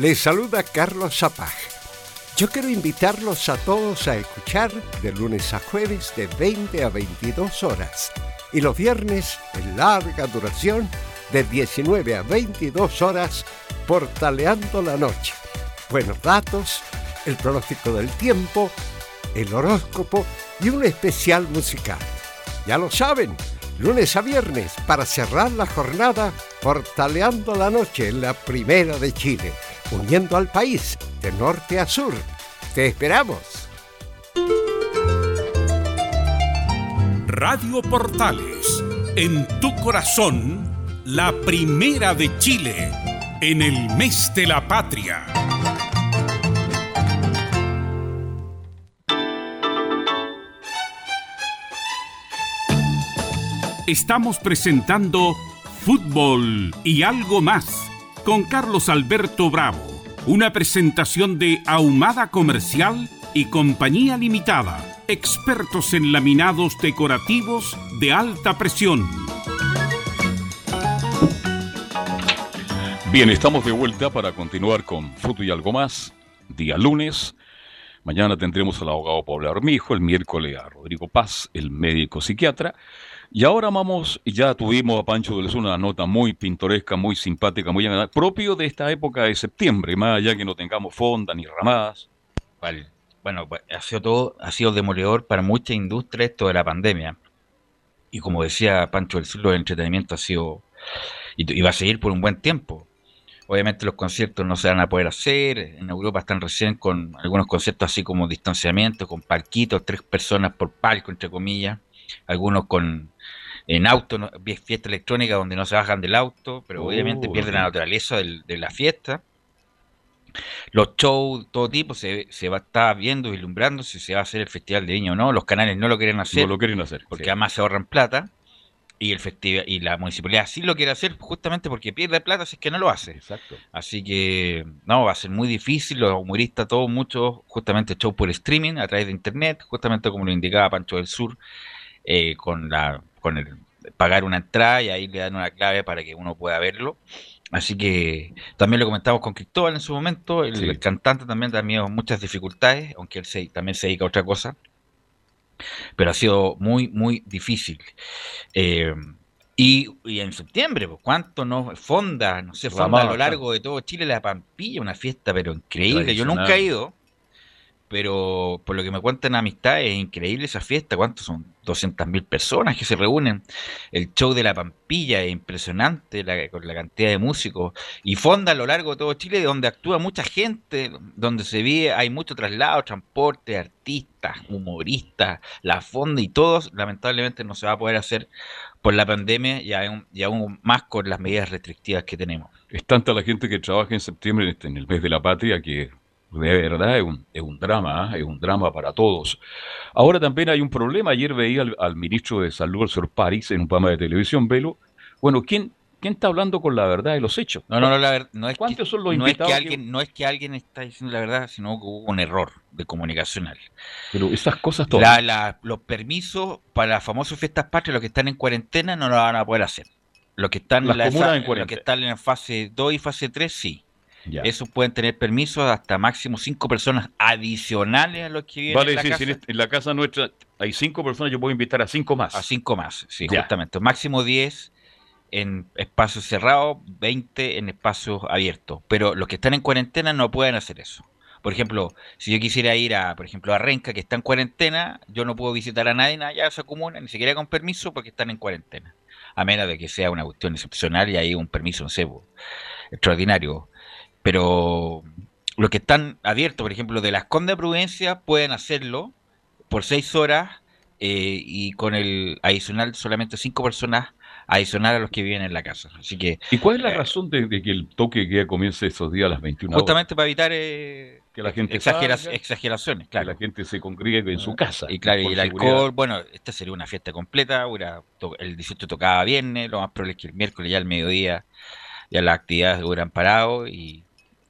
Les saluda Carlos Zapag. Yo quiero invitarlos a todos a escuchar de lunes a jueves de 20 a 22 horas y los viernes en larga duración de 19 a 22 horas portaleando la noche. Buenos datos, el pronóstico del tiempo, el horóscopo y un especial musical. Ya lo saben, lunes a viernes para cerrar la jornada portaleando la noche en la primera de Chile uniendo al país de norte a sur. Te esperamos. Radio Portales, en tu corazón, la primera de Chile, en el mes de la patria. Estamos presentando Fútbol y algo más con Carlos Alberto Bravo. Una presentación de Ahumada Comercial y Compañía Limitada expertos en laminados decorativos de alta presión. Bien, estamos de vuelta para continuar con Fruto y algo más, día lunes. Mañana tendremos al abogado Pablo Armijo, el miércoles a Rodrigo Paz, el médico psiquiatra. Y ahora vamos, ya tuvimos a Pancho del Sur una nota muy pintoresca, muy simpática, muy propio de esta época de septiembre, más allá que no tengamos fonda ni ramadas. Bueno, pues, ha sido todo, ha sido demoledor para mucha industria esto de la pandemia. Y como decía Pancho del Sur, el entretenimiento ha sido, y va a seguir por un buen tiempo Obviamente los conciertos no se van a poder hacer. En Europa están recién con algunos conciertos así como distanciamiento, con palquitos, tres personas por palco, entre comillas. Algunos con en auto, fiesta electrónica donde no se bajan del auto, pero obviamente uh, pierden la naturaleza de la fiesta. Los shows, todo tipo, se, se va a estar viendo, vislumbrando si se va a hacer el Festival de Viña o no. Los canales no lo quieren hacer. No lo quieren hacer. Porque además se ahorran plata y el festival y la municipalidad sí lo quiere hacer justamente porque pierde plata si es que no lo hace. Exacto. Así que no, va a ser muy difícil, los humoristas todos muchos justamente show por streaming a través de internet, justamente como lo indicaba Pancho del Sur, eh, con la con el pagar una entrada y ahí le dan una clave para que uno pueda verlo. Así que también lo comentamos con Cristóbal en su momento, el, cantante también también muchas dificultades, aunque él se, también se dedica a otra cosa pero ha sido muy, muy difícil. Eh, y, en septiembre, pues, ¿cuánto no fonda? No sé, fonda a lo largo de todo Chile la Pampilla, una fiesta, pero increíble. Yo nunca he ido, pero por lo que me cuentan amistades, es increíble esa fiesta. ¿Cuántos son? 200.000 personas que se reúnen. El show de la Pampilla es impresionante con la cantidad de músicos. Y fonda a lo largo de todo Chile, donde actúa mucha gente, donde se ve, hay mucho traslado, transporte, artistas, humoristas, la fonda y todos, lamentablemente no se va a poder hacer por la pandemia y aún, y aún más con las medidas restrictivas que tenemos. Es tanta la gente que trabaja en septiembre, en este, el mes de la patria, que de verdad es un, es un drama, ¿eh? es un drama para todos. Ahora también hay un problema. Ayer veía al, ministro de Salud, el señor París, en un programa de televisión, Velo. Bueno, ¿quién, ¿quién está hablando con la verdad de los hechos? No, no, no, la no es ¿Cuántos que, son los no Es que alguien, No es que alguien está diciendo la verdad, sino que hubo un error de comunicacional. Pero esas cosas todas. los permisos para las famosas fiestas patrias, los que están en cuarentena, no lo van a poder hacer. Los que están, en, la, en, los que están en fase 2 y fase 3, sí. Eso pueden tener permisos hasta máximo cinco personas adicionales a los que viven en la casa. Si en la casa nuestra hay cinco personas, yo puedo invitar a cinco más. A cinco más, sí, justamente. Máximo 10 en espacios cerrados, 20 en espacios abiertos. Pero los que están en cuarentena no pueden hacer eso. Por ejemplo, si yo quisiera ir a, por ejemplo, a Renca, que está en cuarentena, yo no puedo visitar a nadie allá de esa comuna, ni siquiera con permiso, porque están en cuarentena. A menos de que sea una cuestión excepcional y hay un permiso, no sé, extraordinario. Pero los que están abiertos, por ejemplo, de las Conde de Prudencia, pueden hacerlo por seis horas eh, y con el adicional solamente cinco personas adicional a los que viven en la casa. Así que, ¿Y cuál es la eh, razón de, que el toque que comience esos días a las 21 horas? Justamente para evitar eh, que la gente exageraciones, claro. Que la gente se congregue en su casa. Y claro, y el alcohol, bueno, esta sería una fiesta completa, el 18 tocaba viernes, lo más probable es que el miércoles ya al mediodía ya las actividades hubieran parado y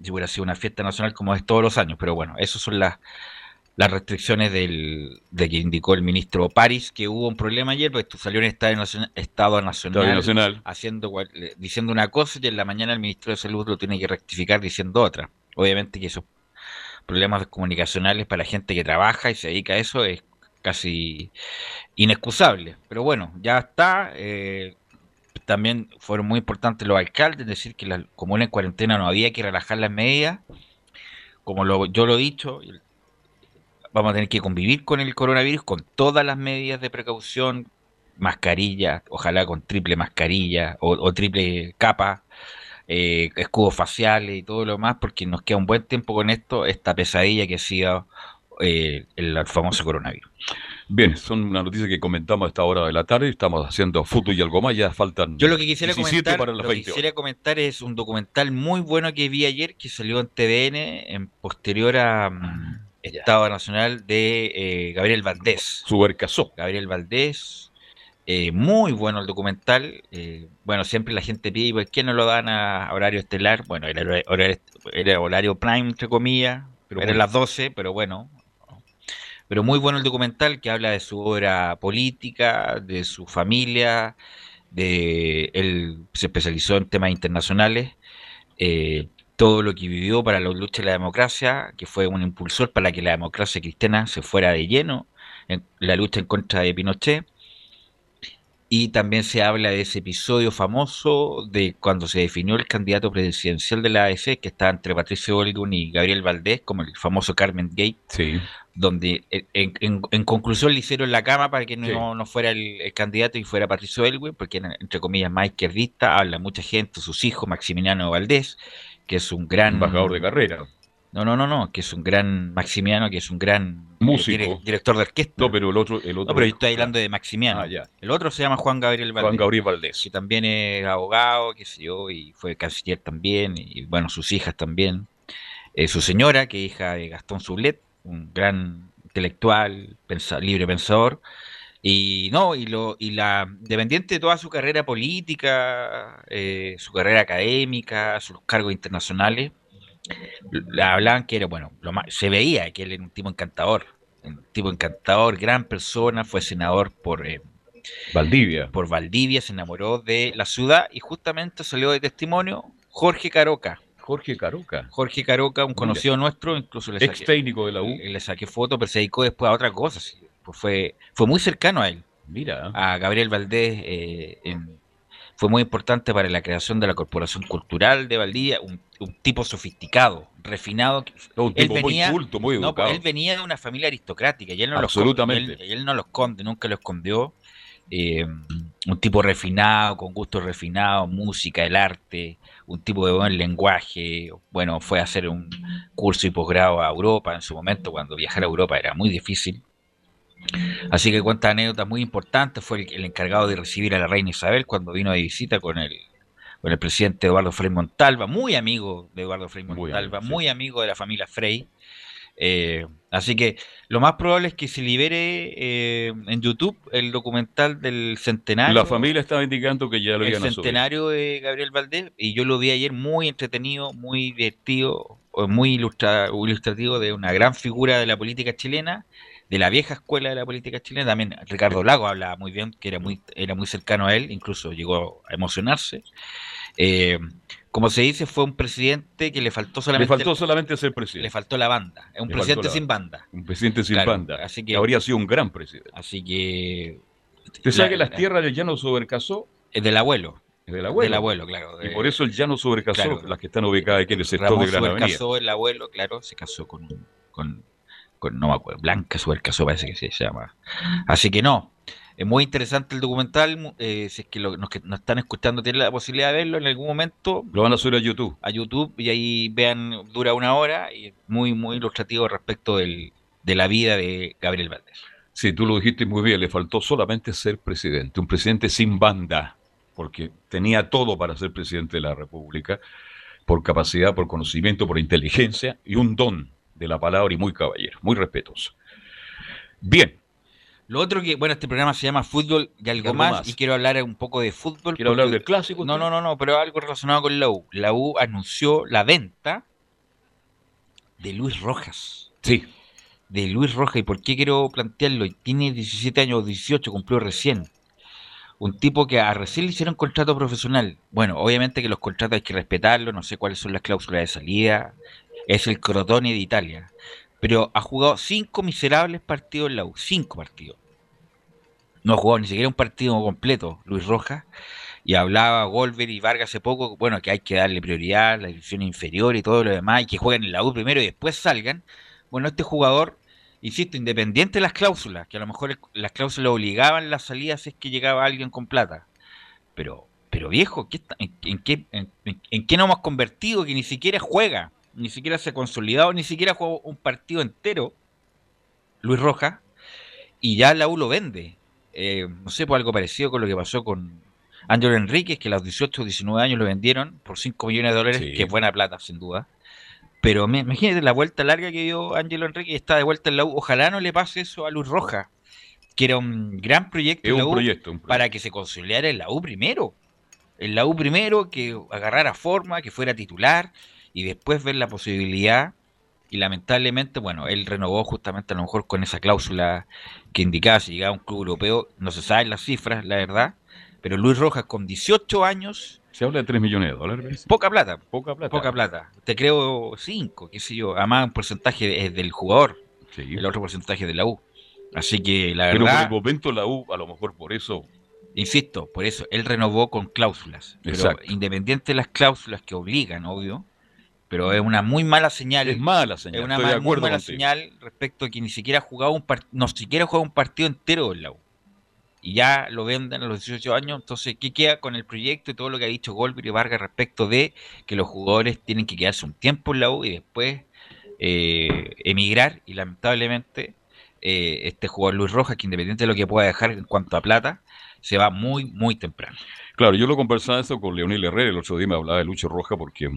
si hubiera sido una fiesta nacional como es todos los años, pero bueno, esas son las, las restricciones del, de que indicó el ministro París, que hubo un problema ayer, porque salió en Estado Nacional, Estado Nacional, Haciendo, diciendo una cosa y en la mañana el ministro de Salud lo tiene que rectificar diciendo otra. Obviamente que esos problemas comunicacionales para la gente que trabaja y se dedica a eso es casi inexcusable. Pero bueno, ya está. Eh, también fueron muy importantes los alcaldes, decir que la comuna en cuarentena no había que relajar las medidas. Como lo, yo lo he dicho, vamos a tener que convivir con el coronavirus con todas las medidas de precaución, mascarilla, ojalá con triple mascarilla o, triple capa, eh, escudos faciales y todo lo demás, porque nos queda un buen tiempo con esto, esta pesadilla que ha sido eh, el famoso coronavirus. Bien, son una noticia que comentamos a esta hora de la tarde. Estamos haciendo fútbol y algo más. Ya faltan. Yo lo que quisiera comentar, lo que quisiera comentar es un documental muy bueno que vi ayer que salió en TVN en posterior a mm, Estado Nacional de eh, Gabriel Valdés. Supercasó. Gabriel Valdés. Eh, muy bueno el documental. Eh, bueno, siempre la gente pide, ¿por qué no lo dan a horario estelar? Bueno, era horario, era horario prime, entre comillas. Pero era las 12, pero bueno, Pero muy bueno el documental que habla de su obra política, de su familia, de él se especializó en temas internacionales, eh, todo lo que vivió para la lucha de la democracia, que fue un impulsor para que la democracia cristiana se fuera de lleno en la lucha en contra de Pinochet. Y también se habla de ese episodio famoso de cuando se definió el candidato presidencial de la AEC, que estaba entre Patricio Olgun y Gabriel Valdés, como el famoso Carmen Gate, donde en, conclusión le hicieron la cama para que no, fuera el, candidato y fuera Patricio Elwin, porque era, entre comillas, más izquierdista, habla mucha gente, sus hijos, Maximiliano Valdés, que es un gran... Embajador de carrera. No, no, no, no, que es un gran Maximiano, que es un gran eh, músico, director de orquesta. No, pero el otro, el otro. No, pero yo estoy hablando de Maximiano. Ah, el otro se llama Juan Gabriel Valdés. Juan Gabriel Valdés. Que también es abogado, qué sé yo, y fue canciller también, y bueno, sus hijas también. Eh, su señora, que es hija de Gastón Sublet, un gran intelectual, libre pensador. Y no, y lo, y la dependiente de toda su carrera política, eh, su carrera académica, sus cargos internacionales, hablaban que era, bueno, lo más, se veía que él era un tipo encantador, un tipo encantador, gran persona, fue senador por eh, Valdivia. Por Valdivia, se enamoró de la ciudad y justamente salió de testimonio Jorge Caroca. Jorge Caroca. Jorge Caroca, un conocido nuestro, incluso le saqué, ex técnico de la U. Le saqué foto, pero se dedicó después a otra cosa. Pues fue, fue muy cercano a él. Mira. A Gabriel Valdés eh, en, fue muy importante para la creación de la Corporación Cultural de Valdivia, un, tipo sofisticado, refinado. un tipo él venía, muy culto, muy pues, educado. él venía de una familia aristocrática y él no Absolutamente. Lo, él, no lo esconde, nunca lo escondió. Eh, un tipo refinado, con gusto refinado, música, el arte, un tipo de buen lenguaje. Bueno, fue a hacer un curso y posgrado a Europa en su momento, cuando viajar a Europa era muy difícil. Así que cuenta anécdotas muy importantes. Fue el, encargado de recibir a la reina Isabel cuando vino de visita con el, con el presidente Eduardo Frei Montalva, muy amigo de Eduardo Frei Montalva, muy, amigo de la familia Frei. Eh, así que lo más probable es que se libere eh, en YouTube el documental del centenario. La familia estaba indicando que ya lo iban El centenario de Gabriel Valdés, y yo lo vi ayer muy entretenido, muy divertido, muy ilustrativo de una gran figura de la política chilena de la vieja escuela de la política chilena. También Ricardo Lago hablaba muy bien, que era muy, era muy cercano a él, incluso llegó a emocionarse. Eh, como se dice, fue un presidente que le faltó solamente. Le faltó solamente ser presidente. Le faltó la banda. Es un presidente sin banda. Un presidente sin banda. Así que, habría sido un gran presidente. Así que. ¿Usted sabe que las tierras del llano sobrecasó? Es del abuelo. Es del abuelo. Del abuelo, claro. y por eso el llano sobrecasó las que están ubicadas aquí en el sector de Gran Avenida. el abuelo, claro, se casó con, con no me acuerdo, Blanca Suercaso parece que se llama. Así que no, es muy interesante el documental. Eh, si es que los que nos están escuchando tienen la posibilidad de verlo en algún momento. Lo van a subir a YouTube. A YouTube y ahí vean, dura una hora y es muy, muy ilustrativo respecto del, de la vida de Gabriel Valdés. Sí, tú lo dijiste muy bien, le faltó solamente ser presidente, un presidente sin banda, porque tenía todo para ser presidente de la República, por capacidad, por conocimiento, por inteligencia y un don de la palabra y muy caballero, muy respetuoso. Bien. Lo otro que, bueno, este programa se llama Fútbol y algo, más, y quiero hablar un poco de fútbol. Quiero hablar del clásico. No, no, no, no, pero algo relacionado con la U. La U anunció la venta de Luis Rojas. Sí. De Luis Rojas. ¿Y por qué quiero plantearlo? Tiene 17 años, 18, cumplió recién. Un tipo que a recién le hicieron contrato profesional. Bueno, obviamente que los contratos hay que respetarlos, no sé cuáles son las cláusulas de salida, es el Crotone de Italia. Pero ha jugado cinco miserables partidos en la U, cinco partidos. No ha jugado ni siquiera un partido completo, Luis Rojas. Y hablaba Golver y Vargas hace poco, bueno, que hay que darle prioridad a la división inferior y todo lo demás, y que jueguen en la U primero y después salgan. Bueno, este jugador, insisto, independiente de las cláusulas, que a lo mejor las cláusulas obligaban la salida si es que llegaba alguien con plata. Pero, pero viejo, en, qué, en qué no hemos convertido que ni siquiera juega? Ni siquiera se ha consolidado, ni siquiera jugó un partido entero, Luis Rojas, y ya la U lo vende. Eh, no sé, por algo parecido con lo que pasó con Ángel Enríquez, que a los 18 o 19 años lo vendieron por 5 millones de dólares, que es buena plata, sin duda. Pero me, imagínate la vuelta larga que dio Ángelo Enrique y está de vuelta en la U. Ojalá no le pase eso a Luis Rojas, que era un gran proyecto, un proyecto, para que se consolidara en la U primero. En la U primero, que agarrara forma, que fuera titular y después ver la posibilidad y lamentablemente, bueno, él renovó justamente a lo mejor con esa cláusula que indicaba si llegaba a un club europeo, no se saben las cifras, la verdad, pero Luis Rojas con 18 años... Se habla de 3 millones de dólares. Poca plata. Poca plata. Poca plata. Te creo 5, qué sé yo. Además, un porcentaje es del jugador. El otro porcentaje de la U. Así que la verdad... Pero por el momento la U, a lo mejor por eso Insisto, por eso, él renovó con cláusulas. Pero independiente de las cláusulas que obligan, obvio, pero es una muy mala señal. Es mala señal. Es una muy mala señal respecto a que ni siquiera ha jugado un no siquiera jugado un partido entero en la U. Y ya lo venden a los 18 años, entonces, ¿qué queda con el proyecto y todo lo que ha dicho Goldberg y Vargas respecto de que los jugadores tienen que quedarse un tiempo en la U y después eh, emigrar? Y lamentablemente, eh, este jugador Luis Rojas, que independiente de lo que pueda dejar en cuanto a plata, se va muy, muy temprano. Claro, yo lo conversaba eso con Leonel Herrera, el otro día me hablaba de Lucho Roja porque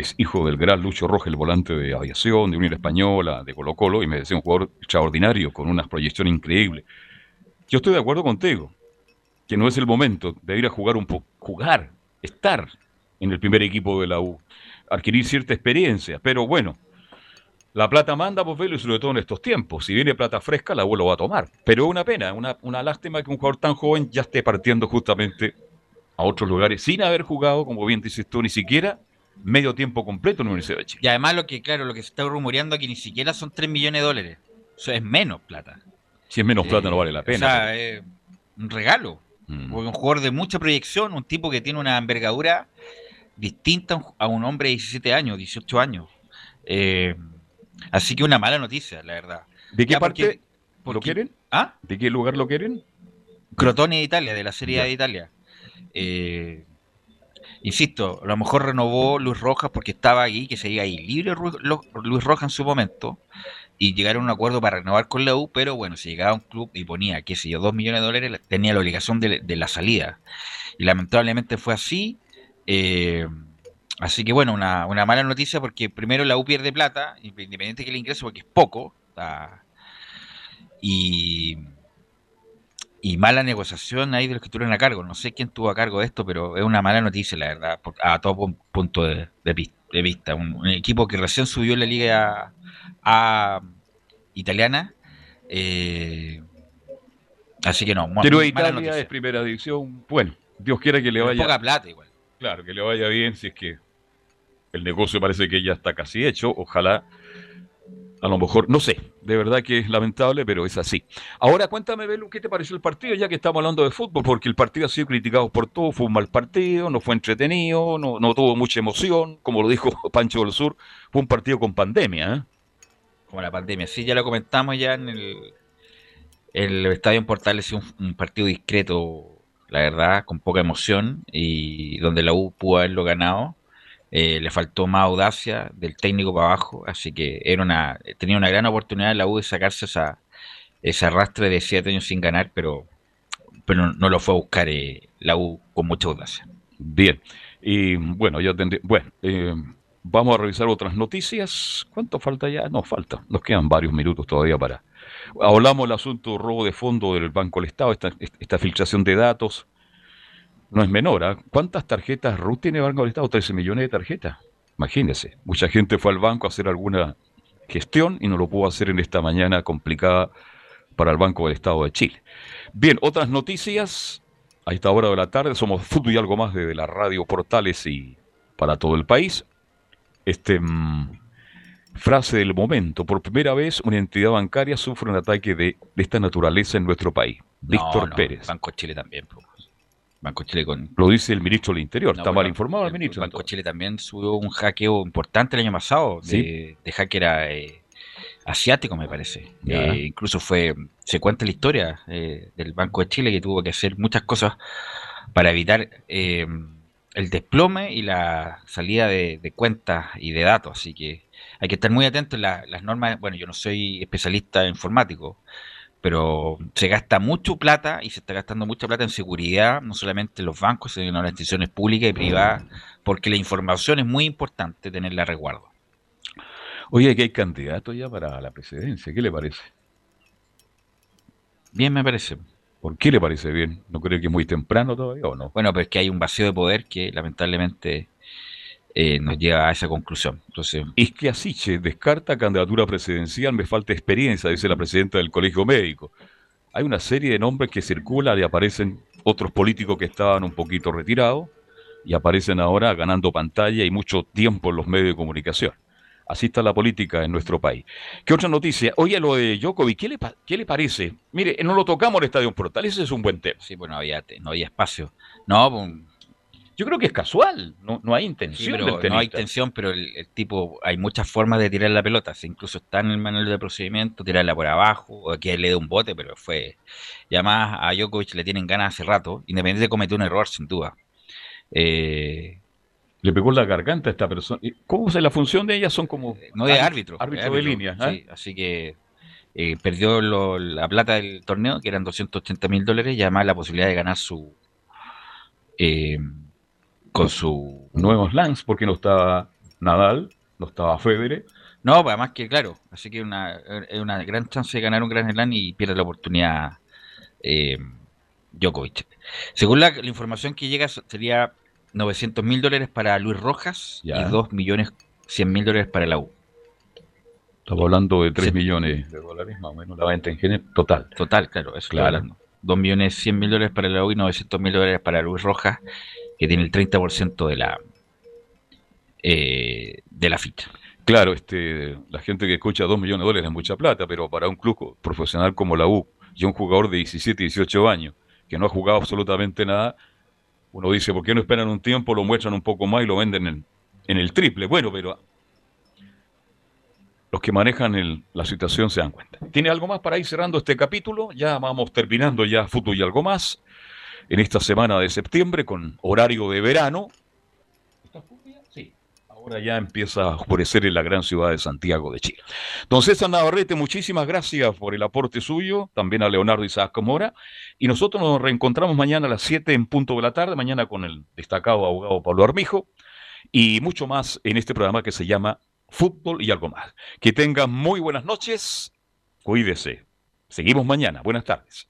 es hijo del gran Lucho Roja, el volante de aviación, de Unión Española, de Colo Colo, y me decía un jugador extraordinario, con una proyección increíble. Yo estoy de acuerdo contigo, que no es el momento de ir a jugar un poco, jugar, estar en el primer equipo de la U, adquirir cierta experiencia, pero bueno, la plata manda, pues velo, y sobre todo en estos tiempos. Si viene plata fresca, la U lo va a tomar. Pero es una pena, una, una lástima que un jugador tan joven ya esté partiendo justamente a otros lugares sin haber jugado, como bien dices tú, ni siquiera medio tiempo completo en la Universidad de Chile. Y además lo que, claro, lo que se está rumoreando aquí ni siquiera son 3 millones de dólares. Eso es menos plata. Si es menos plata no vale la pena. O sea, es un regalo. Mm. un jugador de mucha proyección, un tipo que tiene una envergadura distinta a un hombre de 17 años, 18 años. Eh, Así que una mala noticia, la verdad. ¿De qué parte lo quieren? ¿Ah? ¿De qué lugar lo quieren? Crotone de Italia, de la Serie de Italia. Eh, insisto, a lo mejor renovó Luis Rojas porque estaba ahí, que se iba ahí libre Luis Rojas en su momento, y llegaron a un acuerdo para renovar con la U, pero bueno, si llegaba a un club y ponía, qué sé yo, dos millones de dólares, tenía la obligación de, la salida. Y lamentablemente fue así. Eh, Así que bueno, una, mala noticia porque primero la U pierde plata, independiente que el ingreso, porque es poco. y, y mala negociación ahí de los que estuvieron a cargo. No sé quién tuvo a cargo de esto, pero es una mala noticia, la verdad, a todo punto de, vista. Un, equipo que recién subió la liga a, italiana. Eh, así que no. Pero Italia es primera división. Bueno, Dios quiera que le vaya. Poca plata igual. Claro, que le vaya bien si es que el negocio parece que ya está casi hecho. Ojalá, a lo mejor, no sé, de verdad que es lamentable, pero es así. Ahora cuéntame, Belu, ¿qué te pareció el partido? Ya que estamos hablando de fútbol, porque el partido ha sido criticado por todo, fue un mal partido, no fue entretenido, no, no tuvo mucha emoción, como lo dijo Pancho del Sur, fue un partido con pandemia. ¿eh? Como la pandemia, sí, ya lo comentamos ya en el, Estadio en Portales, un, un partido discreto, la verdad, con poca emoción, y donde la U pudo haberlo ganado eh, le faltó más audacia del técnico para abajo, así que era una, tenía una gran oportunidad la U de sacarse esa, ese arrastre de siete años sin ganar, pero, pero no, lo fue a buscar eh, la U con mucha audacia. Bien, y bueno, yo bueno, eh, vamos a revisar otras noticias. ¿Cuánto falta ya? No, falta, nos quedan varios minutos todavía para... Hablamos del asunto robo de fondo del Banco del Estado, esta, esta filtración de datos no es menor. ¿ah? ¿Cuántas tarjetas RUT tiene el Banco del Estado? 13 millones de tarjetas. Imagínense. Mucha gente fue al banco a hacer alguna gestión y no lo pudo hacer en esta mañana complicada para el Banco del Estado de Chile. Bien, otras noticias. A esta hora de la tarde somos fútbol y algo más desde la radio Portales y para todo el país. Este mm, frase del momento. Por primera vez una entidad bancaria sufre un ataque de, esta naturaleza en nuestro país. Víctor Pérez. Banco Chile también. Banco Chile con... Lo dice el ministro del Interior, está mal informado el ministro. Banco Chile también subió un hackeo importante el año pasado de, hacker eh, asiático, me parece. Eh, incluso fue, se cuenta la historia eh, del Banco de Chile que tuvo que hacer muchas cosas para evitar el desplome y la salida de, cuentas y de datos. Así que hay que estar muy atentos a las normas. Bueno, yo no soy especialista informático, pero se gasta mucho plata y se está gastando mucha plata en seguridad, no solamente en los bancos, sino en las instituciones públicas y privadas, porque la información es muy importante tenerla a resguardo. Oye, que hay candidato ya para la presidencia, ¿qué le parece? Bien, me parece. ¿Por qué le parece bien? ¿No cree que es muy temprano todavía o no? Bueno, pues que hay un vacío de poder que lamentablemente eh, nos lleva a esa conclusión. Entonces, Isquiasiche descarta candidatura presidencial, me falta experiencia, dice la presidenta del Colegio Médico. Hay una serie de nombres que circulan y aparecen otros políticos que estaban un poquito retirados y aparecen ahora ganando pantalla y mucho tiempo en los medios de comunicación. Así está la política en nuestro país. ¿Qué otra noticia? Oye, lo de Djokovic, ¿qué le, qué le parece? Mire, no lo tocamos en el Estadio Portal, ese es un buen tema. Sí, pues no había, no había espacio. No, pues, yo creo que es casual, no, no hay intención. no hay intención, pero el, tipo, hay muchas formas de tirar la pelota. incluso está en el manual de procedimiento, tirarla por abajo, o que le dé un bote, pero fue. Y además a Djokovic le tienen ganas hace rato, independiente de cometer un error, sin duda. Eh, le pegó la garganta a esta persona. ¿Cómo es la función de ella? Son como. Eh, no de árbitro. Árbitro, de, línea. ¿ah? Sí, así que eh, perdió la plata del torneo, que eran 280 mil dólares, y además la posibilidad de ganar su. Con su. Nuevos lands, porque no estaba Nadal, no estaba Federer. No, pues además que, claro, así que es una, una gran chance de ganar un gran slam y pierde la oportunidad Djokovic. Según la, la información que llega, sería 900 mil dólares para Luis Rojas y 2 millones 100 mil dólares para la U. Estamos hablando de 3 millones de dólares más o menos la venta en general total. Total, claro, eso claro. hablando. 2 millones 100 mil dólares para la U y 900 mil dólares para Luis Rojas, que tiene el 30% de la, eh, de la ficha. Claro, este, la gente que escucha 2 millones de dólares es mucha plata, pero para un club profesional como la U y un jugador de 17, 18 años que no ha jugado absolutamente nada, uno dice, ¿por qué no esperan un tiempo, lo muestran un poco más y lo venden en, el triple? Bueno, pero los que manejan la situación se dan cuenta. ¿Tiene algo más para ir cerrando este capítulo? Ya vamos terminando ya fútbol y algo más en esta semana de septiembre con horario de verano. Ahora ya empieza a oscurecer en la gran ciudad de Santiago de Chile. Don César Navarrete, muchísimas gracias por el aporte suyo, también a Leonardo Isaac Mora. Y nosotros nos reencontramos mañana a las 7 en punto de la tarde, mañana con el destacado abogado Pablo Armijo y mucho más en este programa que se llama Fútbol y algo más. Que tengan muy buenas noches, cuídese. Seguimos mañana. Buenas tardes.